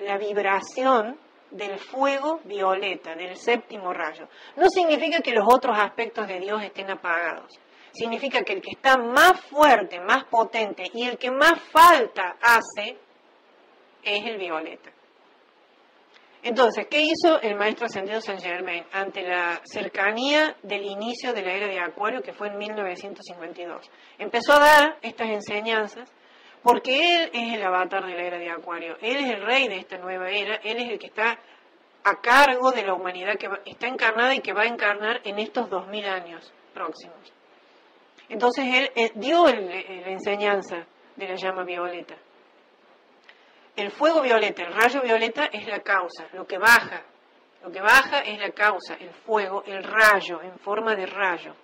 la vibración del fuego violeta, del séptimo rayo. No significa que los otros aspectos de Dios estén apagados. Significa que el que está más fuerte, más potente y el que más falta hace es el violeta. Entonces, ¿qué hizo el maestro ascendido Saint Germain ante la cercanía del inicio de la era de Acuario, que fue en 1952? Empezó a dar estas enseñanzas porque Él es el avatar de la era de Acuario, Él es el rey de esta nueva era, Él es el que está a cargo de la humanidad que está encarnada y que va a encarnar en estos dos mil años próximos. Entonces Él, eh, dio la enseñanza de la llama violeta. El fuego violeta, el rayo violeta es la causa, lo que baja. Lo que baja es la causa, el fuego, el rayo, en forma de rayo.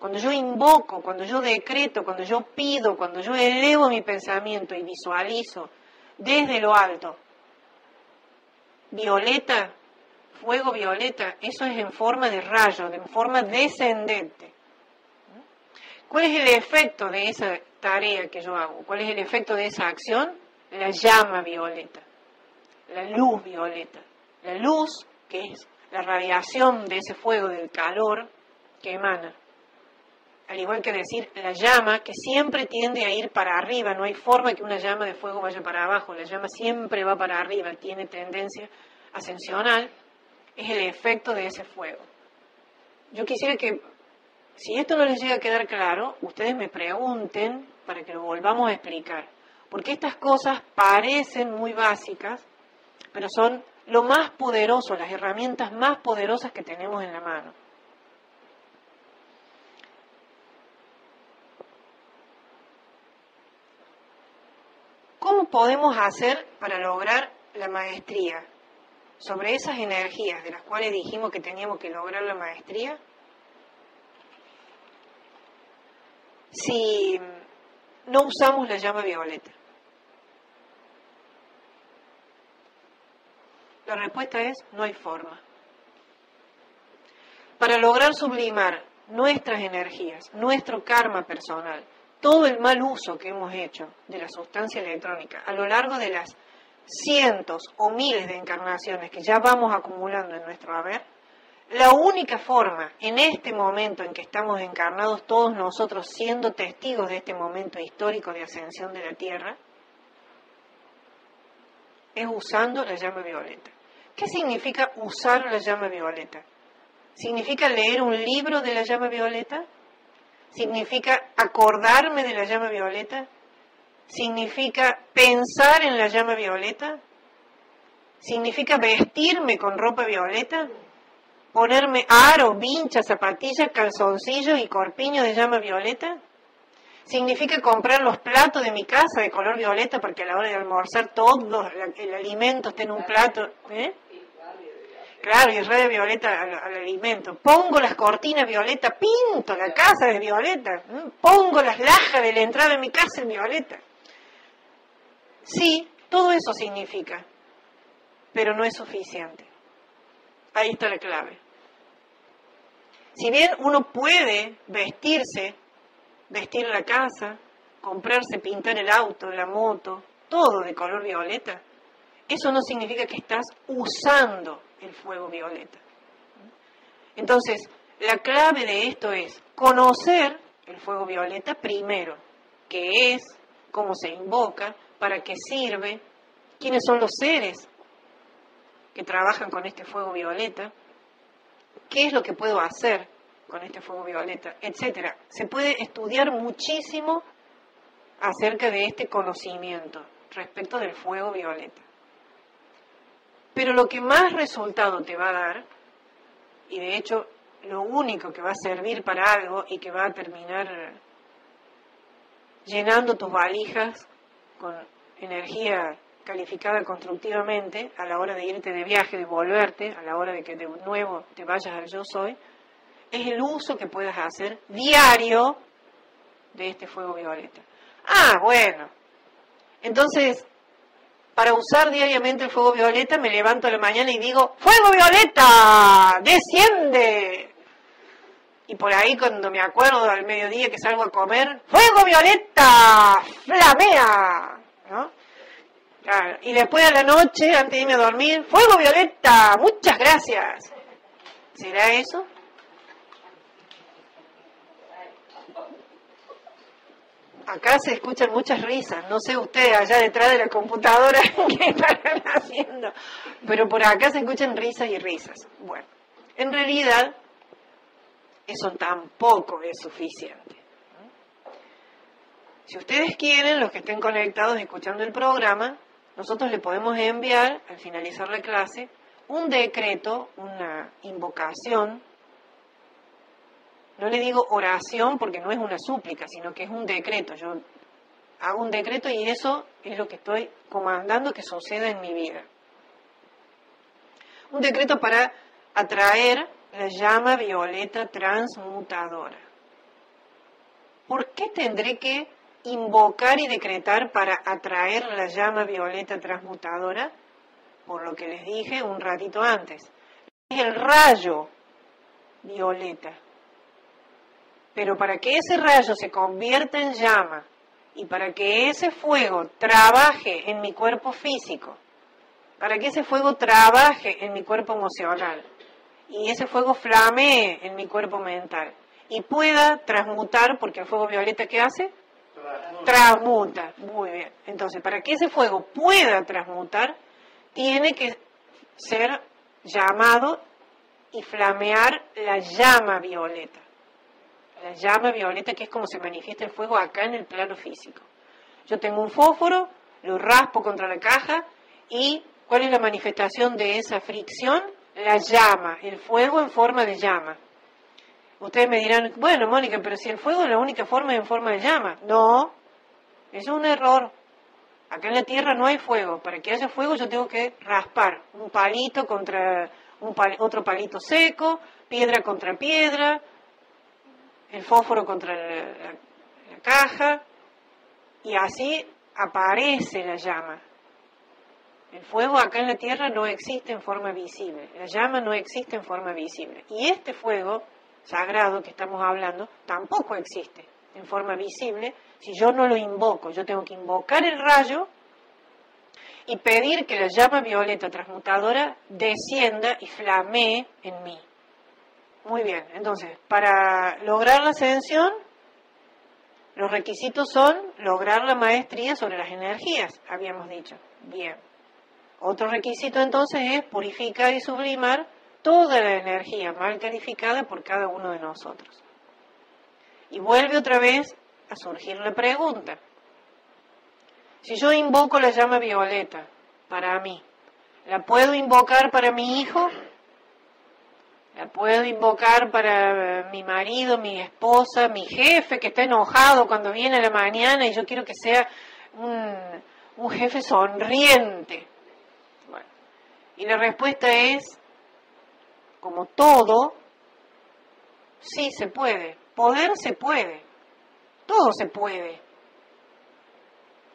Cuando yo invoco, cuando yo decreto, cuando yo pido, cuando yo elevo mi pensamiento y visualizo desde lo alto, violeta, fuego violeta, eso es en forma de rayo, en forma descendente. ¿Cuál es el efecto de esa tarea que yo hago? ¿Cuál es el efecto de esa acción? La llama violeta, la luz violeta, la luz que es la radiación de ese fuego, del calor que emana. Al igual que decir la llama, que siempre tiende a ir para arriba, no hay forma que una llama de fuego vaya para abajo, la llama siempre va para arriba, tiene tendencia ascensional, es el efecto de ese fuego. Yo quisiera que, si esto no les llega a quedar claro, ustedes me pregunten para que lo volvamos a explicar. Porque estas cosas parecen muy básicas, pero son lo más poderoso, las herramientas más poderosas que tenemos en la mano. ¿Cómo podemos hacer para lograr la maestría? Sobre esas energías de las cuales dijimos que teníamos que lograr la maestría. Si no usamos la llama violeta. La respuesta es no hay forma. Para lograr sublimar nuestras energías, nuestro karma personal, todo el mal uso que hemos hecho de la sustancia electrónica a lo largo de las cientos o miles de encarnaciones que ya vamos acumulando en nuestro haber, la única forma en este momento en que estamos encarnados todos nosotros siendo testigos de este momento histórico de ascensión de la Tierra, es usando la llama violeta. ¿Qué significa usar la llama violeta? ¿Significa leer un libro de la llama violeta? ¿Significa acordarme de la llama violeta? ¿Significa pensar en la llama violeta? ¿Significa vestirme con ropa violeta? ¿Ponerme aro, vincha, zapatillas, calzoncillos y corpiño de llama violeta? ¿Significa comprar los platos de mi casa de color violeta porque a la hora de almorzar todo el alimento esté en un plato? ¿eh? Claro, y radio violeta al, alimento. Pongo las cortinas violeta, pinto la casa de violeta. Pongo las lajas de la entrada de mi casa en violeta. Sí, todo eso significa, pero no es suficiente. Ahí está la clave. Si bien uno puede vestirse, vestir la casa, comprarse, pintar el auto, la moto, todo de color violeta, eso no significa que estás usando el fuego violeta. Entonces, la clave de esto es conocer el fuego violeta primero, qué es, cómo se invoca, para qué sirve, quiénes son los seres que trabajan con este fuego violeta, qué es lo que puedo hacer con este fuego violeta, etcétera. Se puede estudiar muchísimo acerca de este conocimiento respecto del fuego violeta. Pero lo que más resultado te va a dar, y de hecho lo único que va a servir para algo y que va a terminar llenando tus valijas con energía calificada constructivamente a la hora de irte de viaje, de volverte, a la hora de que de nuevo te vayas al yo soy, es el uso que puedas hacer diario de este fuego violeta. Ah, bueno. Entonces, para usar diariamente el fuego violeta, me levanto a la mañana y digo, ¡Fuego violeta! ¡Desciende! Y por ahí cuando me acuerdo al mediodía que salgo a comer, ¡Fuego violeta! ¡Flamea! Y después a la noche, antes de irme a dormir, ¡Fuego violeta! ¡Muchas gracias! ¿Será eso? Acá se escuchan muchas risas, no sé ustedes allá detrás de la computadora <laughs> qué están haciendo, pero por acá se escuchan risas y risas. Bueno, en realidad eso tampoco es suficiente. Si ustedes quieren, los que estén conectados escuchando el programa, nosotros le podemos enviar, al finalizar la clase, un decreto, una invocación no le digo oración porque no es una súplica, sino que es un decreto. Yo hago un decreto y eso es lo que estoy comandando que suceda en mi vida. Un decreto para atraer la llama violeta transmutadora. ¿Por qué tendré que invocar y decretar para atraer la llama violeta transmutadora? Por lo que les dije un ratito antes. Es el rayo violeta. Pero para que ese rayo se convierta en llama y para que ese fuego trabaje en mi cuerpo físico, para que ese fuego trabaje en mi cuerpo emocional, y ese fuego flamee en mi cuerpo mental y pueda transmutar, porque el fuego violeta ¿qué hace? Transmuta. Muy bien. Entonces, para que ese fuego pueda transmutar, tiene que ser llamado y flamear la llama violeta. La llama violeta que es como se manifiesta el fuego acá en el plano físico. Yo tengo un fósforo, lo raspo contra la caja y ¿cuál es la manifestación de esa fricción? La llama, el fuego en forma de llama. Ustedes me dirán, bueno, Mónica, pero si el fuego es la única forma es en forma de llama. No, eso es un error. Acá en la Tierra no hay fuego. Para que haya fuego yo tengo que raspar un palito contra otro palito seco, piedra contra piedra, el fósforo contra la caja, y así aparece la llama. El fuego acá en la tierra no existe en forma visible, la llama no existe en forma visible. Y este fuego sagrado que estamos hablando tampoco existe en forma visible si yo no lo invoco. Yo tengo que invocar el rayo y pedir que la llama violeta transmutadora descienda y flamee en mí. Muy bien, entonces, para lograr la ascensión los requisitos son lograr la maestría sobre las energías, habíamos dicho. Bien. Otro requisito entonces es purificar y sublimar toda la energía mal calificada por cada uno de nosotros. Y vuelve otra vez a surgir la pregunta. Si yo invoco la llama violeta para mí, ¿la puedo invocar para mi hijo? La puedo invocar para mi marido, mi esposa, mi jefe que está enojado cuando viene a la mañana y yo quiero que sea un, jefe sonriente. y la respuesta es, como todo, sí se puede. Poder se puede. Todo se puede.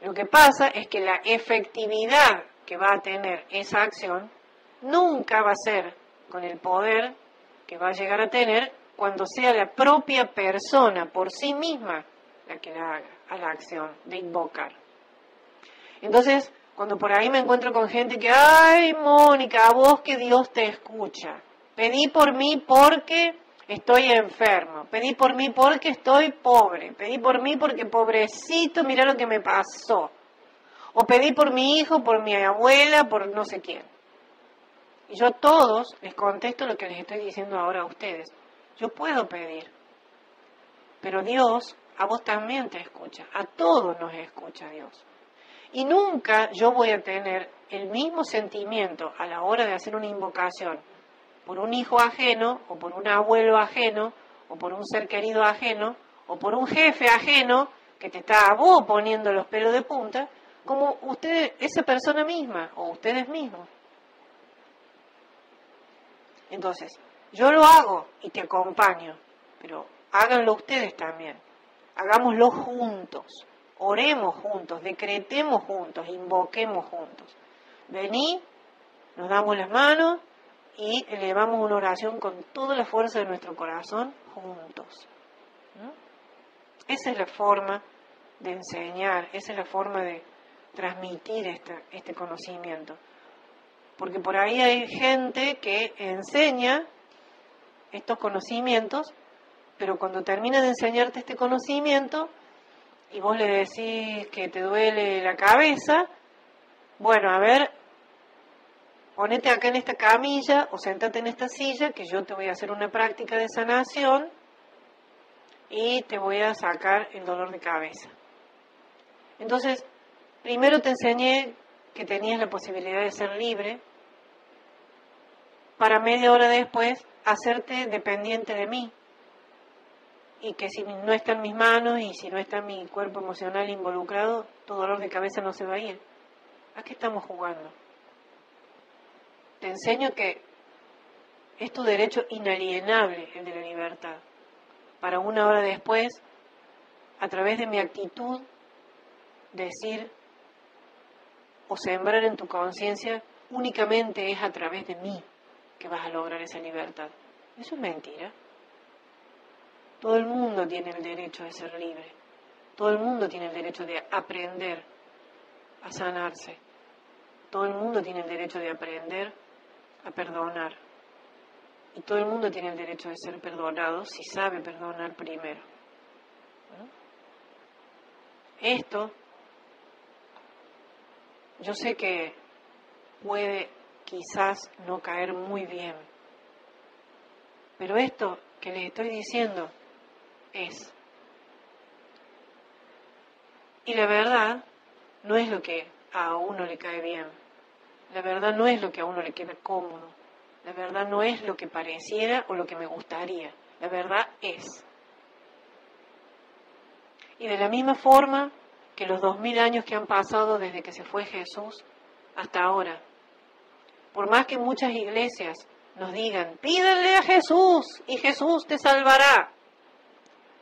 Lo que pasa es que la efectividad que va a tener esa acción nunca va a ser con el poder que va a llegar a tener cuando sea la propia persona por sí misma la que la haga a la acción de invocar. Entonces, cuando por ahí me encuentro con gente que, ay, Mónica, a vos que Dios te escucha. Pedí por mí porque estoy enfermo. Pedí por mí porque estoy pobre. Pedí por mí porque pobrecito, mira lo que me pasó. O pedí por mi hijo, por mi abuela, por no sé quién. Y yo a todos les contesto lo que les estoy diciendo ahora a ustedes. Yo puedo pedir, pero Dios a vos también te escucha, a todos nos escucha Dios. Y nunca yo voy a tener el mismo sentimiento a la hora de hacer una invocación por un hijo ajeno, o por un abuelo ajeno, o por un ser querido ajeno, o por un jefe ajeno que te está a vos poniendo los pelos de punta, como usted, esa persona misma, o ustedes mismos. Entonces, yo lo hago y te acompaño, pero háganlo ustedes también. Hagámoslo juntos, oremos juntos, decretemos juntos, invoquemos juntos. Vení, nos damos las manos y elevamos una oración con toda la fuerza de nuestro corazón juntos. Esa es la forma de enseñar, esa es la forma de transmitir este conocimiento porque por ahí hay gente que enseña estos conocimientos, pero cuando termina de enseñarte este conocimiento y vos le decís que te duele la cabeza, bueno, a ver, ponete acá en esta camilla o sentate en esta silla que yo te voy a hacer una práctica de sanación y te voy a sacar el dolor de cabeza. Entonces, primero te enseñé que tenías la posibilidad de ser libre, para media hora después hacerte dependiente de mí. Y que si no está en mis manos y si no está mi cuerpo emocional involucrado, tu dolor de cabeza no se va a ir. ¿A qué estamos jugando? Te enseño que es tu derecho inalienable el de la libertad. Para una hora después, a través de mi actitud, decir, o sembrar en tu conciencia únicamente es a través de mí que vas a lograr esa libertad. Eso es mentira. Todo el mundo tiene el derecho de ser libre. Todo el mundo tiene el derecho de aprender a sanarse. Todo el mundo tiene el derecho de aprender a perdonar. Y todo el mundo tiene el derecho de ser perdonado si sabe perdonar primero. Esto, yo sé que puede quizás no caer muy bien, pero esto que les estoy diciendo es. Y la verdad no es lo que a uno le cae bien. La verdad no es lo que a uno le queda cómodo. La verdad no es lo que pareciera o lo que me gustaría. La verdad es. Y de la misma forma que los dos mil años que han pasado desde que se fue Jesús hasta ahora, por más que muchas iglesias nos digan, pídanle a Jesús y Jesús te salvará,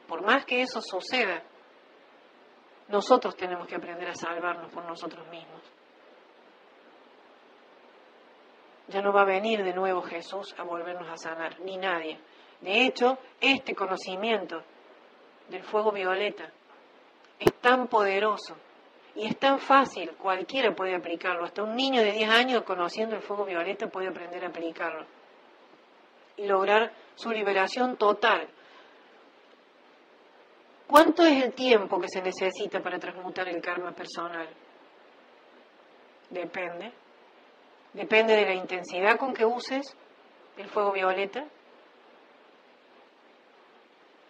por más que eso suceda, nosotros tenemos que aprender a salvarnos por nosotros mismos. Ya no va a venir de nuevo Jesús a volvernos a sanar, ni nadie. De hecho, este conocimiento del fuego violeta es tan poderoso y es tan fácil, cualquiera puede aplicarlo. Hasta un niño de 10 años conociendo el fuego violeta puede aprender a aplicarlo y lograr su liberación total. ¿Cuánto es el tiempo que se necesita para transmutar el karma personal? Depende. Depende de la intensidad con que uses el fuego violeta.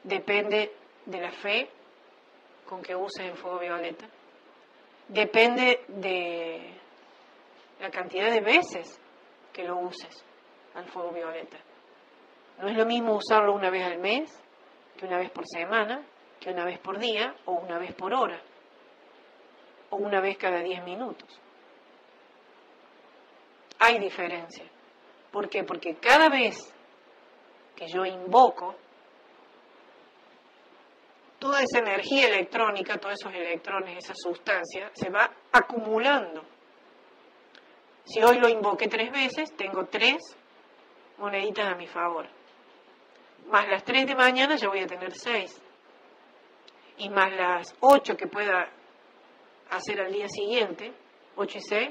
Depende de la fe con que uses el fuego violeta. Depende de la cantidad de veces que lo uses al fuego violeta. No es lo mismo usarlo una vez al mes que una vez por semana, que una vez por día o una vez por hora o una vez cada diez minutos. Hay diferencia. ¿Por qué? Porque cada vez que yo invoco, toda esa energía electrónica, todos esos electrones, esa sustancia, se va acumulando. Si hoy lo invoqué tres veces, tengo tres moneditas a mi favor. Más las tres de mañana ya voy a tener seis y más las 8 que pueda hacer al día siguiente, 8 y 6,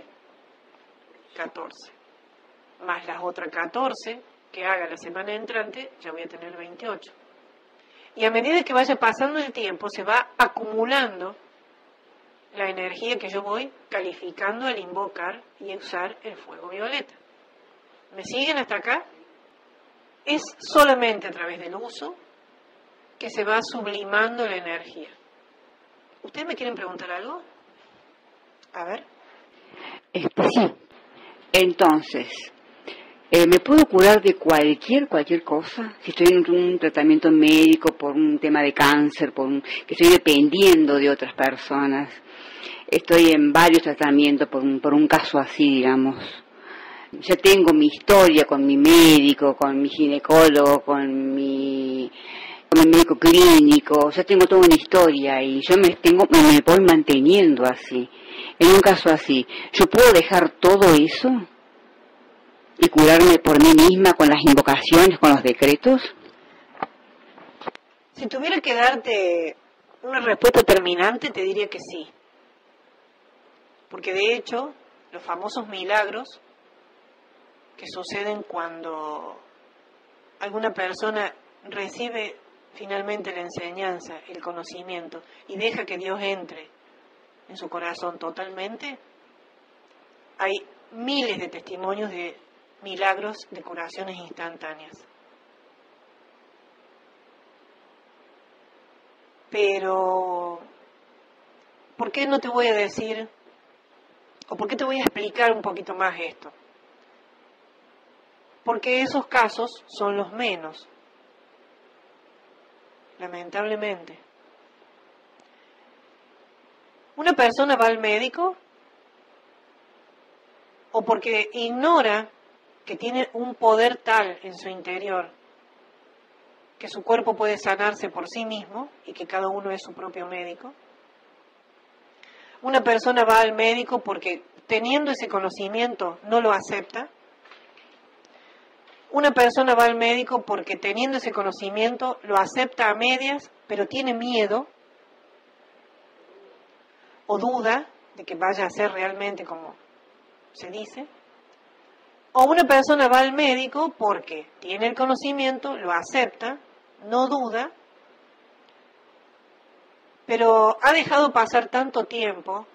14. Más las otras 14 que haga la semana entrante, ya voy a tener 28. Y a medida que vaya pasando el tiempo, se va acumulando la energía que yo voy calificando al invocar y usar el fuego violeta. ¿Me siguen hasta acá? Es solamente a través del uso que se va sublimando la energía. ¿Ustedes me quieren preguntar algo? A ver. Este, sí. Entonces, eh, ¿me puedo curar de cualquier, cualquier cosa? Si estoy en un, tratamiento médico por un tema de cáncer, por un, que estoy dependiendo de otras personas, estoy en varios tratamientos por un, por un caso así, digamos. Ya tengo mi historia con mi médico, con mi ginecólogo, con mi médico clínico, sea, tengo toda una historia y yo me, tengo, me voy manteniendo así. En un caso así, ¿yo puedo dejar todo eso y curarme por mí misma con las invocaciones, con los decretos? Si tuviera que darte una respuesta terminante, te diría que sí. Porque de hecho, los famosos milagros que suceden cuando alguna persona recibe finalmente la enseñanza, el conocimiento, y deja que Dios entre en su corazón totalmente, hay miles de testimonios de milagros de curaciones instantáneas. Pero, ¿por qué no te voy a decir, o por qué te voy a explicar un poquito más esto? Porque esos casos son los menos lamentablemente. Una persona va al médico o porque ignora que tiene un poder tal en su interior que su cuerpo puede sanarse por sí mismo y que cada uno es su propio médico. Una persona va al médico porque teniendo ese conocimiento no lo acepta una persona va al médico porque teniendo ese conocimiento lo acepta a medias, pero tiene miedo o duda de que vaya a ser realmente como se dice. O una persona va al médico porque tiene el conocimiento, lo acepta, no duda, pero ha dejado pasar tanto tiempo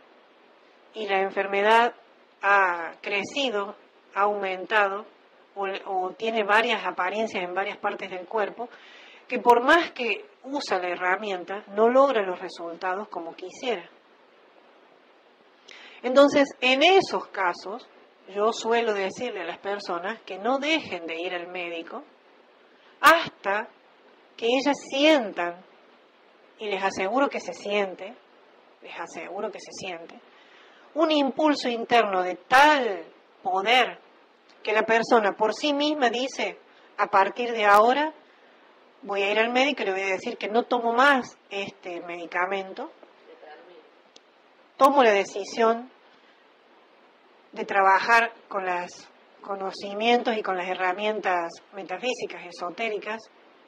y la enfermedad ha crecido, ha aumentado o, tiene varias apariencias en varias partes del cuerpo, que por más que usa la herramienta, no logra los resultados como quisiera. Entonces, en esos casos, yo suelo decirle a las personas que no dejen de ir al médico hasta que ellas sientan, y les aseguro que se siente, les aseguro que se siente, un impulso interno de tal poder que la persona por sí misma dice, a partir de ahora voy a ir al médico y le voy a decir que no tomo más este medicamento, tomo la decisión de trabajar con los conocimientos y con las herramientas metafísicas, esotéricas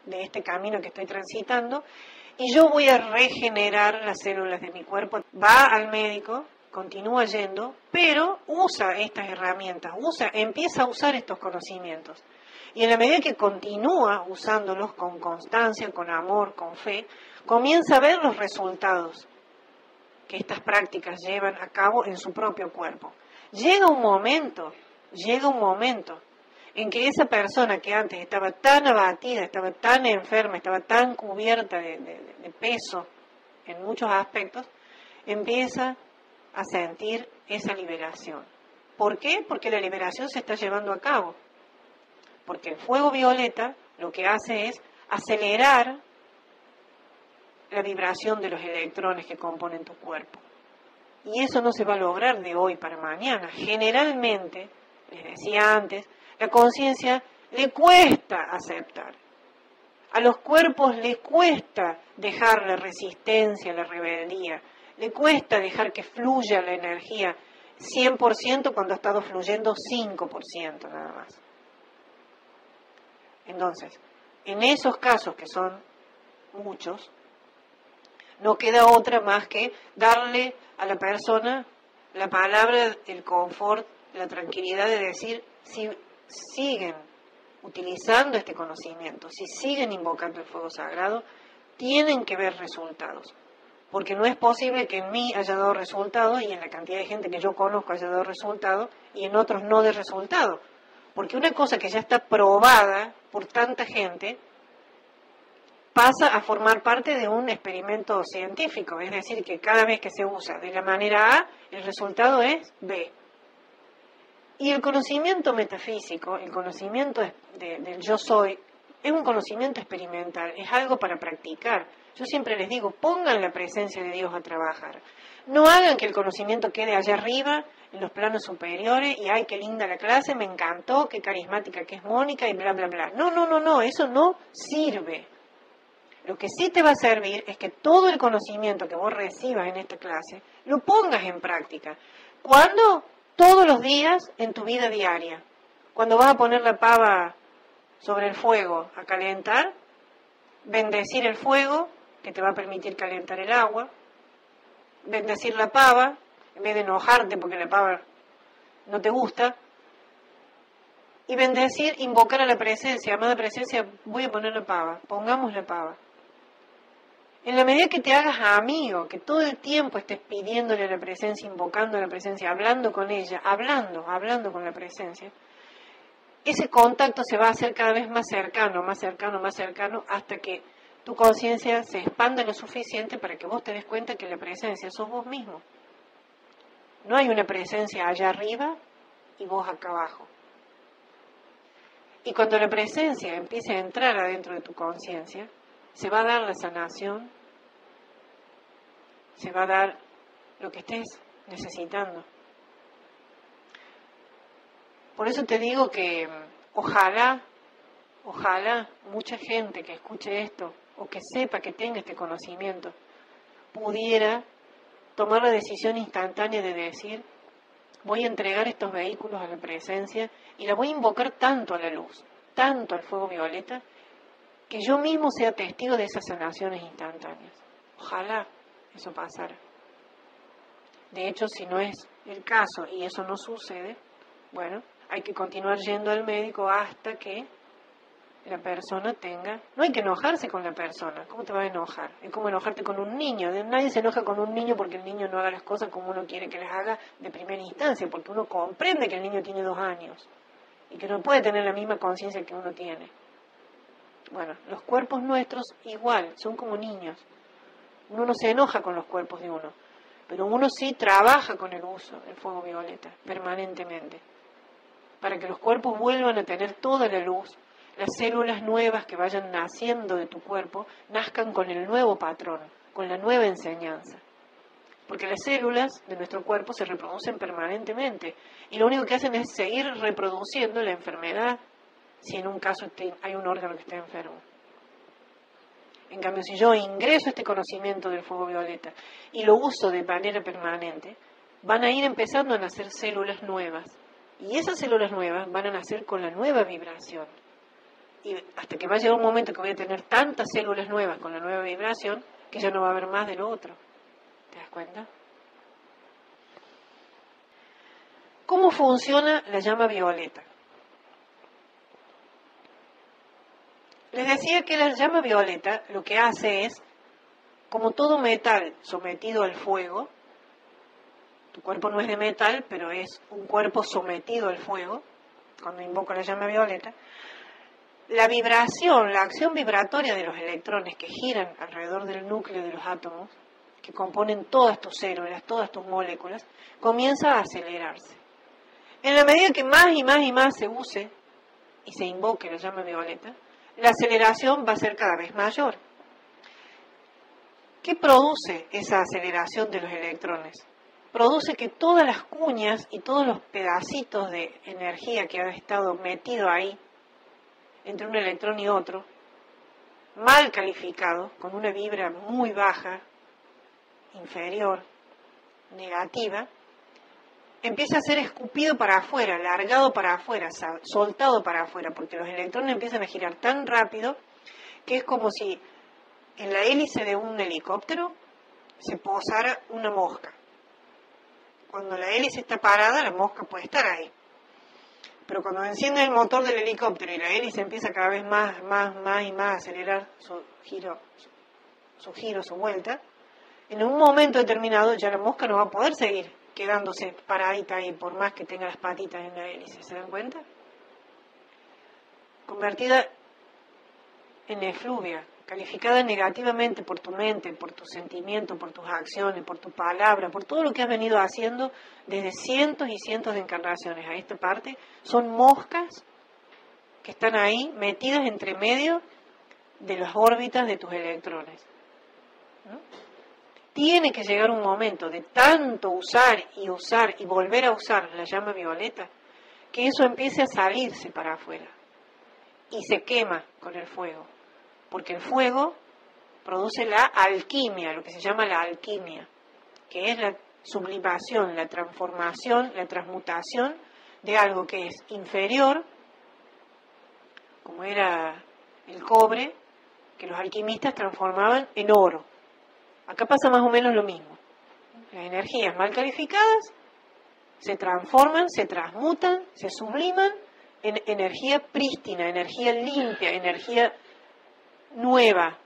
de este camino que estoy transitando, y yo voy a regenerar las células de mi cuerpo. Va al médico, continúa yendo, pero usa estas herramientas, usa, empieza a usar estos conocimientos. Y en la medida que continúa usándolos con constancia, con amor, con fe, comienza a ver los resultados que estas prácticas llevan a cabo en su propio cuerpo. Llega un momento, llega un momento en que esa persona que antes estaba tan abatida, estaba tan enferma, estaba tan cubierta de, peso en muchos aspectos, empieza a sentir esa liberación. ¿Por qué? Porque la liberación se está llevando a cabo. Porque el fuego violeta lo que hace es acelerar la vibración de los electrones que componen tu cuerpo. Y eso no se va a lograr de hoy para mañana. Generalmente, les decía antes, la conciencia le cuesta aceptar. A los cuerpos les cuesta dejar la resistencia, la rebeldía, le cuesta dejar que fluya la energía 100% cuando ha estado fluyendo 5% nada más. Entonces, en esos casos que son muchos, no queda otra más que darle a la persona la palabra, el confort, la tranquilidad de decir, si siguen utilizando este conocimiento, si siguen invocando el fuego sagrado, tienen que ver resultados porque no es posible que en mí haya dado resultado y en la cantidad de gente que yo conozco haya dado resultado y en otros no de resultado. Porque una cosa que ya está probada por tanta gente pasa a formar parte de un experimento científico, es decir, que cada vez que se usa de la manera A, el resultado es B. Y el conocimiento metafísico, el conocimiento del yo soy, es un conocimiento experimental, es algo para practicar. Yo siempre les digo, pongan la presencia de Dios a trabajar. No hagan que el conocimiento quede allá arriba, en los planos superiores, y ay, qué linda la clase, me encantó, qué carismática que es Mónica, y bla, bla, bla. No, no, no, no, eso no sirve. Lo que sí te va a servir es que todo el conocimiento que vos recibas en esta clase lo pongas en práctica. ¿Cuándo? Todos los días en tu vida diaria. Cuando vas a poner la pava sobre el fuego a calentar, bendecir el fuego, que te va a permitir calentar el agua, bendecir la pava, en vez de enojarte porque la pava no te gusta, y bendecir, invocar a la presencia, amada presencia, voy a poner la pava, pongamos la pava. En la medida que te hagas amigo, que todo el tiempo estés pidiéndole la presencia, invocando la presencia, hablando con ella, hablando, hablando con la presencia, ese contacto se va a hacer cada vez más cercano, más cercano, más cercano, hasta que tu conciencia se expanda lo suficiente para que vos te des cuenta que la presencia sos vos mismo. No hay una presencia allá arriba y vos acá abajo. Y cuando la presencia empiece a entrar adentro de tu conciencia, se va a dar la sanación, se va a dar lo que estés necesitando. Por eso te digo que ojalá, ojalá mucha gente que escuche esto o que sepa que tenga este conocimiento pudiera tomar la decisión instantánea de decir, voy a entregar estos vehículos a la presencia y la voy a invocar tanto a la luz, tanto al fuego violeta, que yo mismo sea testigo de esas sanaciones instantáneas. Ojalá eso pasara. De hecho, si no es el caso y eso no sucede, bueno, hay que continuar yendo al médico hasta que la persona tenga... No hay que enojarse con la persona. ¿Cómo te va a enojar? Es como enojarte con un niño. Nadie se enoja con un niño porque el niño no haga las cosas como uno quiere que las haga de primera instancia, porque uno comprende que el niño tiene dos años y que no puede tener la misma conciencia que uno tiene. Bueno, los cuerpos nuestros igual, son como niños. Uno no se enoja con los cuerpos de uno, pero uno sí trabaja con el uso del fuego violeta permanentemente, para que los cuerpos vuelvan a tener toda la luz, las células nuevas que vayan naciendo de tu cuerpo nazcan con el nuevo patrón, con la nueva enseñanza. Porque las células de nuestro cuerpo se reproducen permanentemente y lo único que hacen es seguir reproduciendo la enfermedad si en un caso hay un órgano que está enfermo. En cambio, si yo ingreso este conocimiento del fuego violeta y lo uso de manera permanente, van a ir empezando a nacer células nuevas. Y esas células nuevas van a nacer con la nueva vibración. Y hasta que va a llegar un momento que voy a tener tantas células nuevas con la nueva vibración que ya no va a haber más de lo otro. ¿Te das cuenta? ¿Cómo funciona la llama violeta? Les decía que la llama violeta lo que hace es, como todo metal sometido al fuego, tu cuerpo no es de metal, pero es un cuerpo sometido al fuego, cuando invoco la llama violeta, la vibración, la acción vibratoria de los electrones que giran alrededor del núcleo de los átomos, que componen todas tus células, todas tus moléculas, comienza a acelerarse. En la medida que más y más y más se use y se invoque la llama violeta, la aceleración va a ser cada vez mayor. ¿Qué produce esa aceleración de los electrones? Produce que todas las cuñas y todos los pedacitos de energía que han estado metido ahí, entre un electrón y otro, mal calificado, con una vibra muy baja, inferior, negativa, empieza a ser escupido para afuera, largado para afuera, soltado para afuera, porque los electrones empiezan a girar tan rápido que es como si en la hélice de un helicóptero se posara una mosca. Cuando la hélice está parada, la mosca puede estar ahí. Pero cuando enciende el motor del helicóptero y la hélice empieza cada vez más, más, más y más a acelerar su giro, su giro, su vuelta, en un momento determinado ya la mosca no va a poder seguir quedándose paradita ahí, por más que tenga las patitas en la hélice, ¿se dan cuenta? Convertida en efluvia, calificada negativamente por tu mente, por tus sentimientos, por tus acciones, por tu palabra, por todo lo que has venido haciendo desde cientos y cientos de encarnaciones a esta parte, son moscas que están ahí metidas entre medio de las órbitas de tus electrones. ¿no? Tiene que llegar un momento de tanto usar y usar y volver a usar la llama violeta, que eso empiece a salirse para afuera y se quema con el fuego, porque el fuego produce la alquimia, lo que se llama la alquimia, que es la sublimación, la transformación, la transmutación de algo que es inferior, como era el cobre, que los alquimistas transformaban en oro. Acá pasa más o menos lo mismo. Las energías mal calificadas se transforman, se transmutan, se subliman en energía prístina, energía limpia, energía nueva.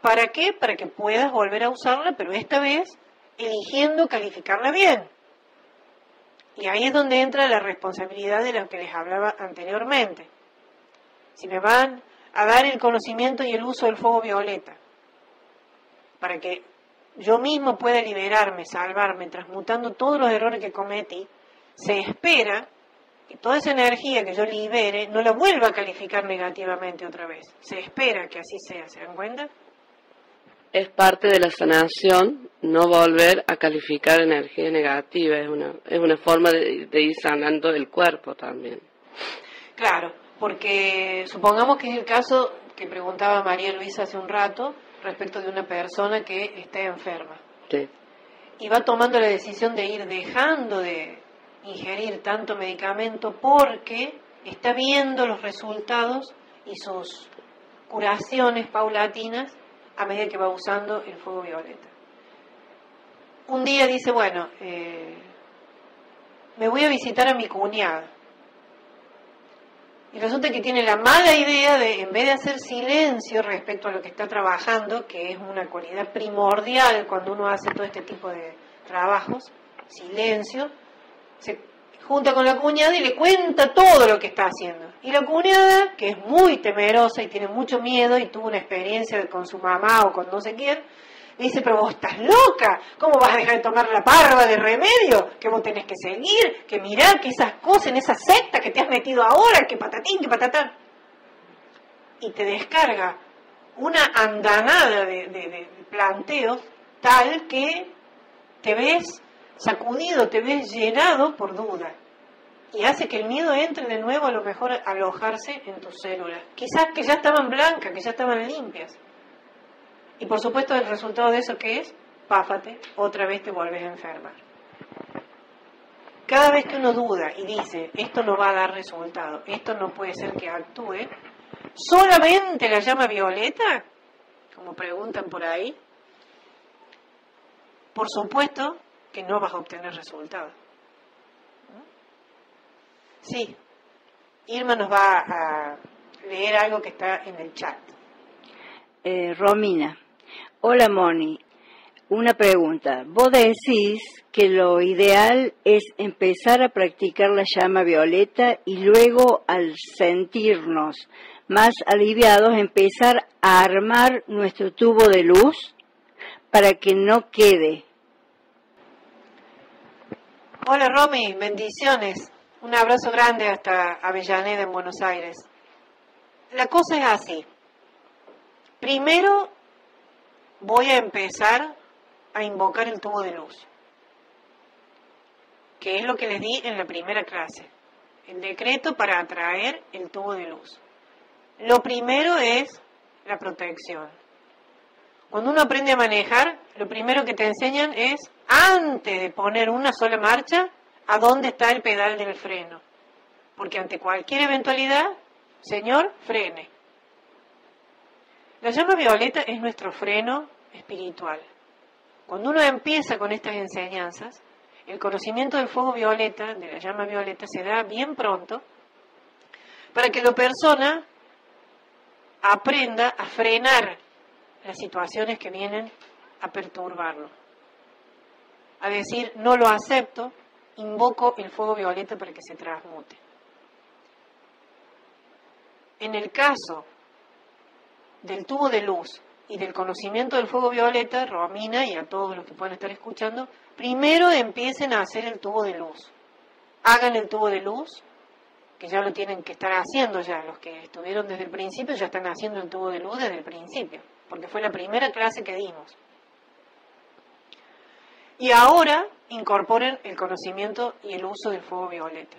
¿Para qué? Para que puedas volver a usarla, pero esta vez eligiendo calificarla bien. Y ahí es donde entra la responsabilidad de lo que les hablaba anteriormente. Si me van a dar el conocimiento y el uso del fuego violeta, para que yo mismo pueda liberarme, salvarme, transmutando todos los errores que cometí, se espera que toda esa energía que yo libere no la vuelva a calificar negativamente otra vez. Se espera que así sea, ¿se dan cuenta? Es parte de la sanación no volver a calificar energía negativa, es una, es una forma de, de ir sanando el cuerpo también. Claro, porque supongamos que es el caso que preguntaba María Luisa hace un rato, respecto de una persona que está enferma. Y va tomando la decisión de ir dejando de ingerir tanto medicamento porque está viendo los resultados y sus curaciones paulatinas a medida que va usando el fuego violeta. Un día dice, bueno, eh, me voy a visitar a mi cuñada. Y resulta que tiene la mala idea de, en vez de hacer silencio respecto a lo que está trabajando, que es una cualidad primordial cuando uno hace todo este tipo de trabajos, silencio, se junta con la cuñada y le cuenta todo lo que está haciendo. Y la cuñada, que es muy temerosa y tiene mucho miedo y tuvo una experiencia con su mamá o con no sé quién, dice, pero vos estás loca, ¿cómo vas a dejar de tomar la parva de remedio? Que vos tenés que seguir, que mirar que esas cosas en esa secta que te has metido ahora, que patatín, que patatán. Y te descarga una andanada de, de planteos tal que te ves sacudido, te ves llenado por duda. Y hace que el miedo entre de nuevo a lo mejor a alojarse en tus células. Quizás que ya estaban blancas, que ya estaban limpias. Y por supuesto el resultado de eso que es, páfate, otra vez te vuelves a enfermar. Cada vez que uno duda y dice, esto no va a dar resultado, esto no puede ser que actúe, solamente la llama violeta, como preguntan por ahí, por supuesto que no vas a obtener resultado. Sí, Irma nos va a leer algo que está en el chat. Eh, Romina, hola Moni, una pregunta. Vos decís que lo ideal es empezar a practicar la llama violeta y luego al sentirnos más aliviados empezar a armar nuestro tubo de luz para que no quede Hola Romy, bendiciones. Un abrazo grande hasta Avellaneda en Buenos Aires. La cosa es así. Primero voy a empezar a invocar el tubo de luz, que es lo que les di en la primera clase, el decreto para atraer el tubo de luz. Lo primero es la protección. Cuando uno aprende a manejar, lo primero que te enseñan es antes de poner una sola marcha, a dónde está el pedal del freno. Porque ante cualquier eventualidad, Señor, frene. La llama violeta es nuestro freno espiritual. Cuando uno empieza con estas enseñanzas, el conocimiento del fuego violeta, de la llama violeta, se da bien pronto para que la persona aprenda a frenar las situaciones que vienen a perturbarlo a decir no lo acepto, invoco el fuego violeta para que se transmute. En el caso del tubo de luz y del conocimiento del fuego violeta, Romina y a todos los que puedan estar escuchando, primero empiecen a hacer el tubo de luz. Hagan el tubo de luz, que ya lo tienen que estar haciendo ya, los que estuvieron desde el principio ya están haciendo el tubo de luz desde el principio, porque fue la primera clase que dimos. Y ahora incorporen el conocimiento y el uso del fuego violeta.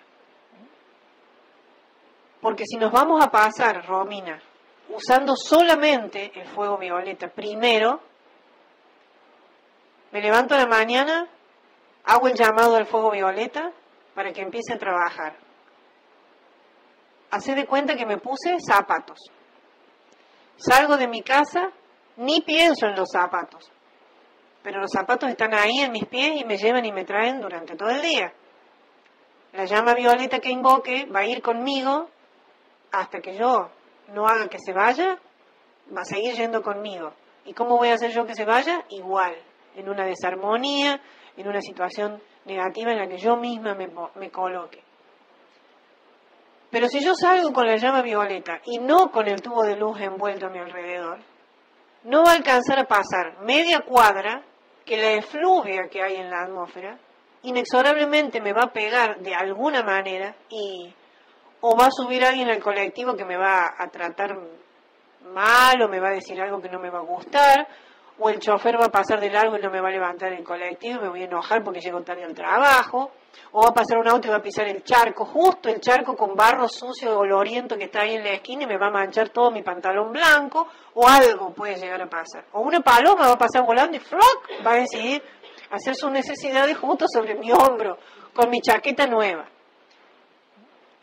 Porque si nos vamos a pasar, Romina, usando solamente el fuego violeta primero, me levanto a la mañana, hago el llamado al fuego violeta para que empiece a trabajar. Hacé de cuenta que me puse zapatos. Salgo de mi casa, ni pienso en los zapatos pero los zapatos están ahí en mis pies y me llevan y me traen durante todo el día. La llama violeta que invoque va a ir conmigo hasta que yo no haga que se vaya, va a seguir yendo conmigo. ¿Y cómo voy a hacer yo que se vaya? Igual, en una desarmonía, en una situación negativa en la que yo misma me, me coloque. Pero si yo salgo con la llama violeta y no con el tubo de luz envuelto a mi alrededor, no va a alcanzar a pasar media cuadra que la efluvia que hay en la atmósfera inexorablemente me va a pegar de alguna manera y o va a subir alguien al colectivo que me va a tratar mal o me va a decir algo que no me va a gustar o el chofer va a pasar de largo y no me va a levantar el colectivo, me voy a enojar porque llego tarde al trabajo, o va a pasar un auto y va a pisar el charco, justo el charco con barro sucio oloriento que está ahí en la esquina y me va a manchar todo mi pantalón blanco, o algo puede llegar a pasar. O una paloma va a pasar volando y ¡floc! va a decidir hacer sus necesidades justo sobre mi hombro, con mi chaqueta nueva.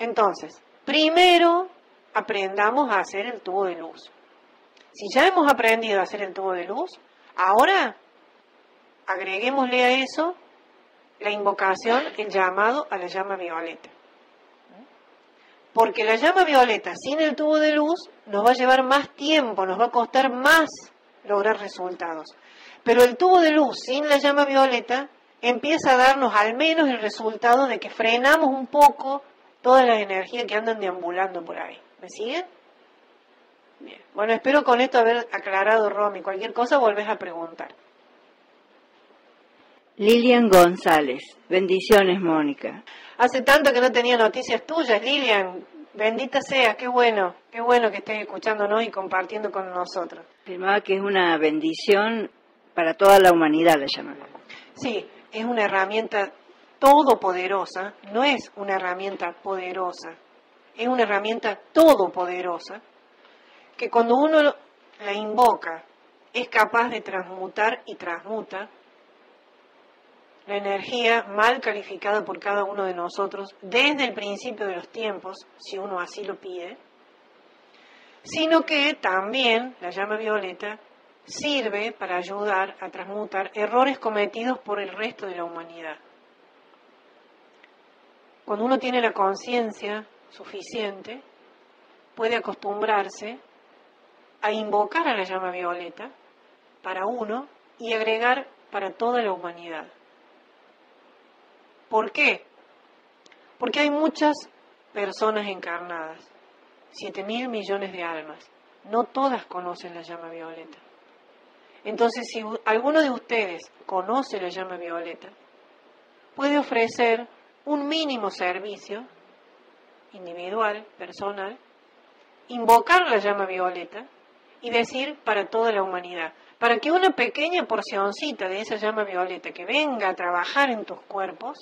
Entonces, primero aprendamos a hacer el tubo de luz. Si ya hemos aprendido a hacer el tubo de luz, ahora agreguémosle a eso la invocación, el llamado a la llama violeta. Porque la llama violeta sin el tubo de luz nos va a llevar más tiempo, nos va a costar más lograr resultados. Pero el tubo de luz sin la llama violeta empieza a darnos al menos el resultado de que frenamos un poco todas las energías que andan deambulando por ahí. ¿Me siguen? Bien. Bueno, espero con esto haber aclarado, Romy. Cualquier cosa volvés a preguntar. Lilian González. Bendiciones, Mónica. Hace tanto que no tenía noticias tuyas, Lilian. Bendita sea, qué bueno, qué bueno que estés escuchándonos y compartiendo con nosotros. Afirmaba que es una bendición para toda la humanidad, la llamaba. Sí, es una herramienta todopoderosa, no es una herramienta poderosa, es una herramienta todopoderosa que cuando uno la invoca es capaz de transmutar y transmuta la energía mal calificada por cada uno de nosotros desde el principio de los tiempos, si uno así lo pide, sino que también la llama violeta sirve para ayudar a transmutar errores cometidos por el resto de la humanidad. Cuando uno tiene la conciencia suficiente, puede acostumbrarse a invocar a la llama violeta para uno y agregar para toda la humanidad. ¿Por qué? Porque hay muchas personas encarnadas, siete mil millones de almas. No todas conocen la llama violeta. Entonces, si alguno de ustedes conoce la llama violeta, puede ofrecer un mínimo servicio individual, personal, invocar la llama violeta y decir para toda la humanidad, para que una pequeña porcioncita de esa llama violeta que venga a trabajar en tus cuerpos,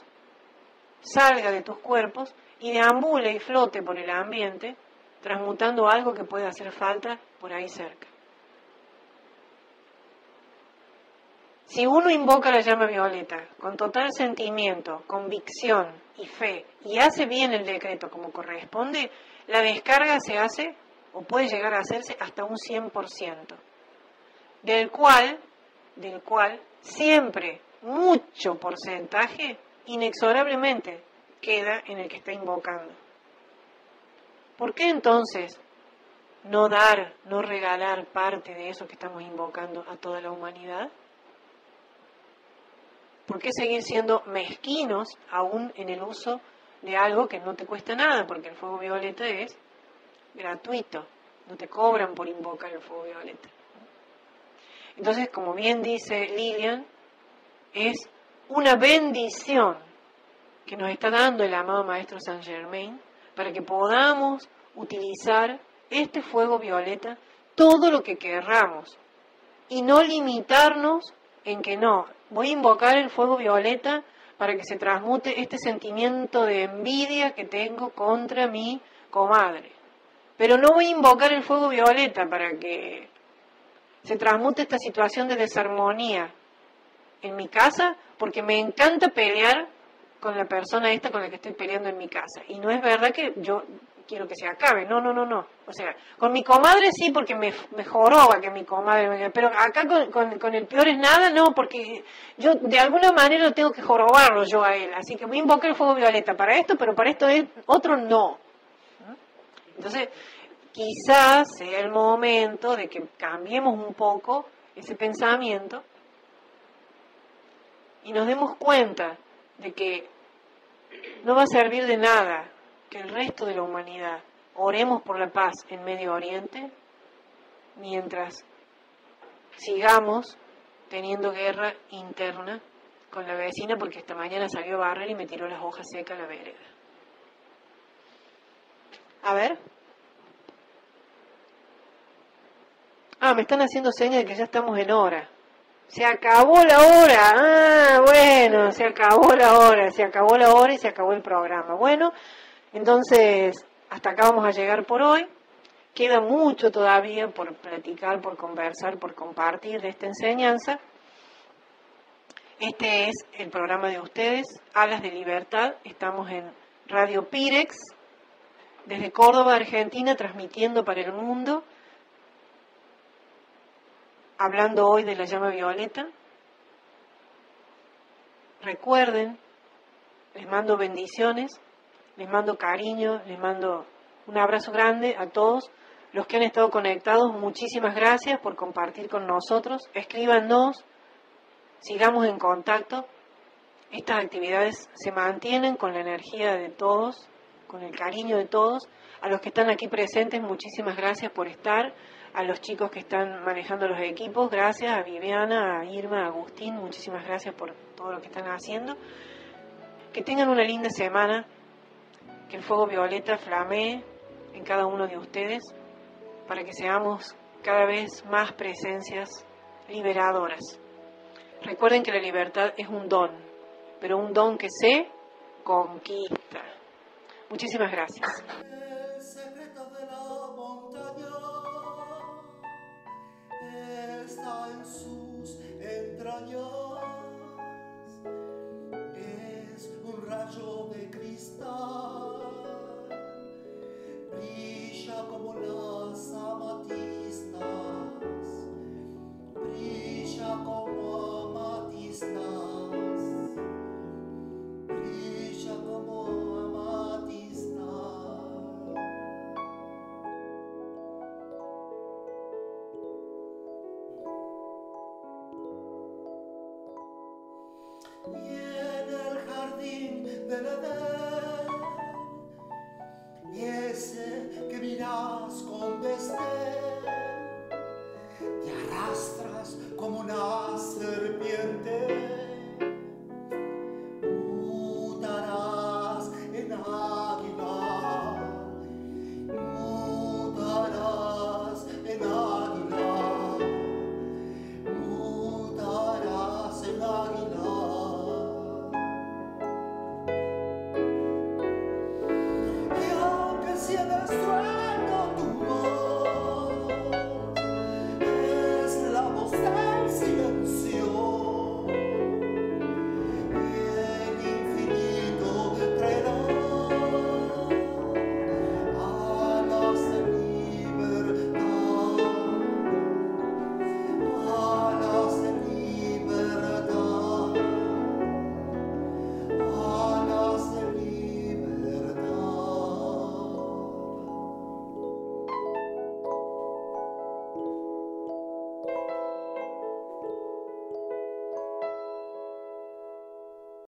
salga de tus cuerpos y deambule y flote por el ambiente, transmutando algo que pueda hacer falta por ahí cerca. Si uno invoca la llama violeta con total sentimiento, convicción y fe y hace bien el decreto como corresponde, la descarga se hace o puede llegar a hacerse hasta un 100%, del cual, del cual siempre mucho porcentaje inexorablemente queda en el que está invocando. ¿Por qué entonces no dar, no regalar parte de eso que estamos invocando a toda la humanidad? ¿Por qué seguir siendo mezquinos aún en el uso de algo que no te cuesta nada? Porque el fuego violeta es gratuito, no te cobran por invocar el fuego violeta. Entonces, como bien dice Lilian, es una bendición que nos está dando el amado Maestro Saint Germain para que podamos utilizar este fuego violeta todo lo que querramos y no limitarnos en que no, voy a invocar el fuego violeta para que se transmute este sentimiento de envidia que tengo contra mi comadre. Pero no voy a invocar el fuego violeta para que se transmute esta situación de desarmonía en mi casa porque me encanta pelear con la persona esta con la que estoy peleando en mi casa. Y no es verdad que yo quiero que se acabe, no, no, no, no. O sea, con mi comadre sí porque me, me joroba que mi comadre, pero acá con, con, el peor es nada, no, porque yo de alguna manera tengo que jorobarlo yo a él. Así que voy a invocar el fuego violeta para esto, pero para esto es, otro no. Entonces, quizás sea el momento de que cambiemos un poco ese pensamiento y nos demos cuenta de que no va a servir de nada que el resto de la humanidad oremos por la paz en Medio Oriente mientras sigamos teniendo guerra interna con la vecina porque esta mañana salió barrer y me tiró las hojas secas a la vereda. A ver. Ah, me están haciendo señas de que ya estamos en hora. Se acabó la hora. Ah, bueno, se acabó la hora, se acabó la hora y se acabó el programa. Bueno, entonces hasta acá vamos a llegar por hoy. Queda mucho todavía por platicar, por conversar, por compartir de esta enseñanza. Este es el programa de ustedes, Alas de Libertad. Estamos en Radio Pirex, desde Córdoba, Argentina, transmitiendo para el mundo hablando hoy de la llama violeta. Recuerden, les mando bendiciones, les mando cariño, les mando Un abrazo grande a todos los que han estado conectados. Muchísimas gracias por compartir con nosotros. Escríbanos, sigamos en contacto. Estas actividades se mantienen con la energía de todos, con el cariño de todos. A los que están aquí presentes, muchísimas gracias por estar. A los chicos que están manejando los equipos, gracias. A Viviana, a Irma, a Agustín, muchísimas gracias por todo lo que están haciendo. Que tengan una linda semana. Que el fuego violeta flamee en cada uno de ustedes para que seamos cada vez más presencias liberadoras. Recuerden que la libertad es un don, pero un don que se conquista. Muchísimas gracias. El secreto de la montaña está en sus entrañas. Krishna.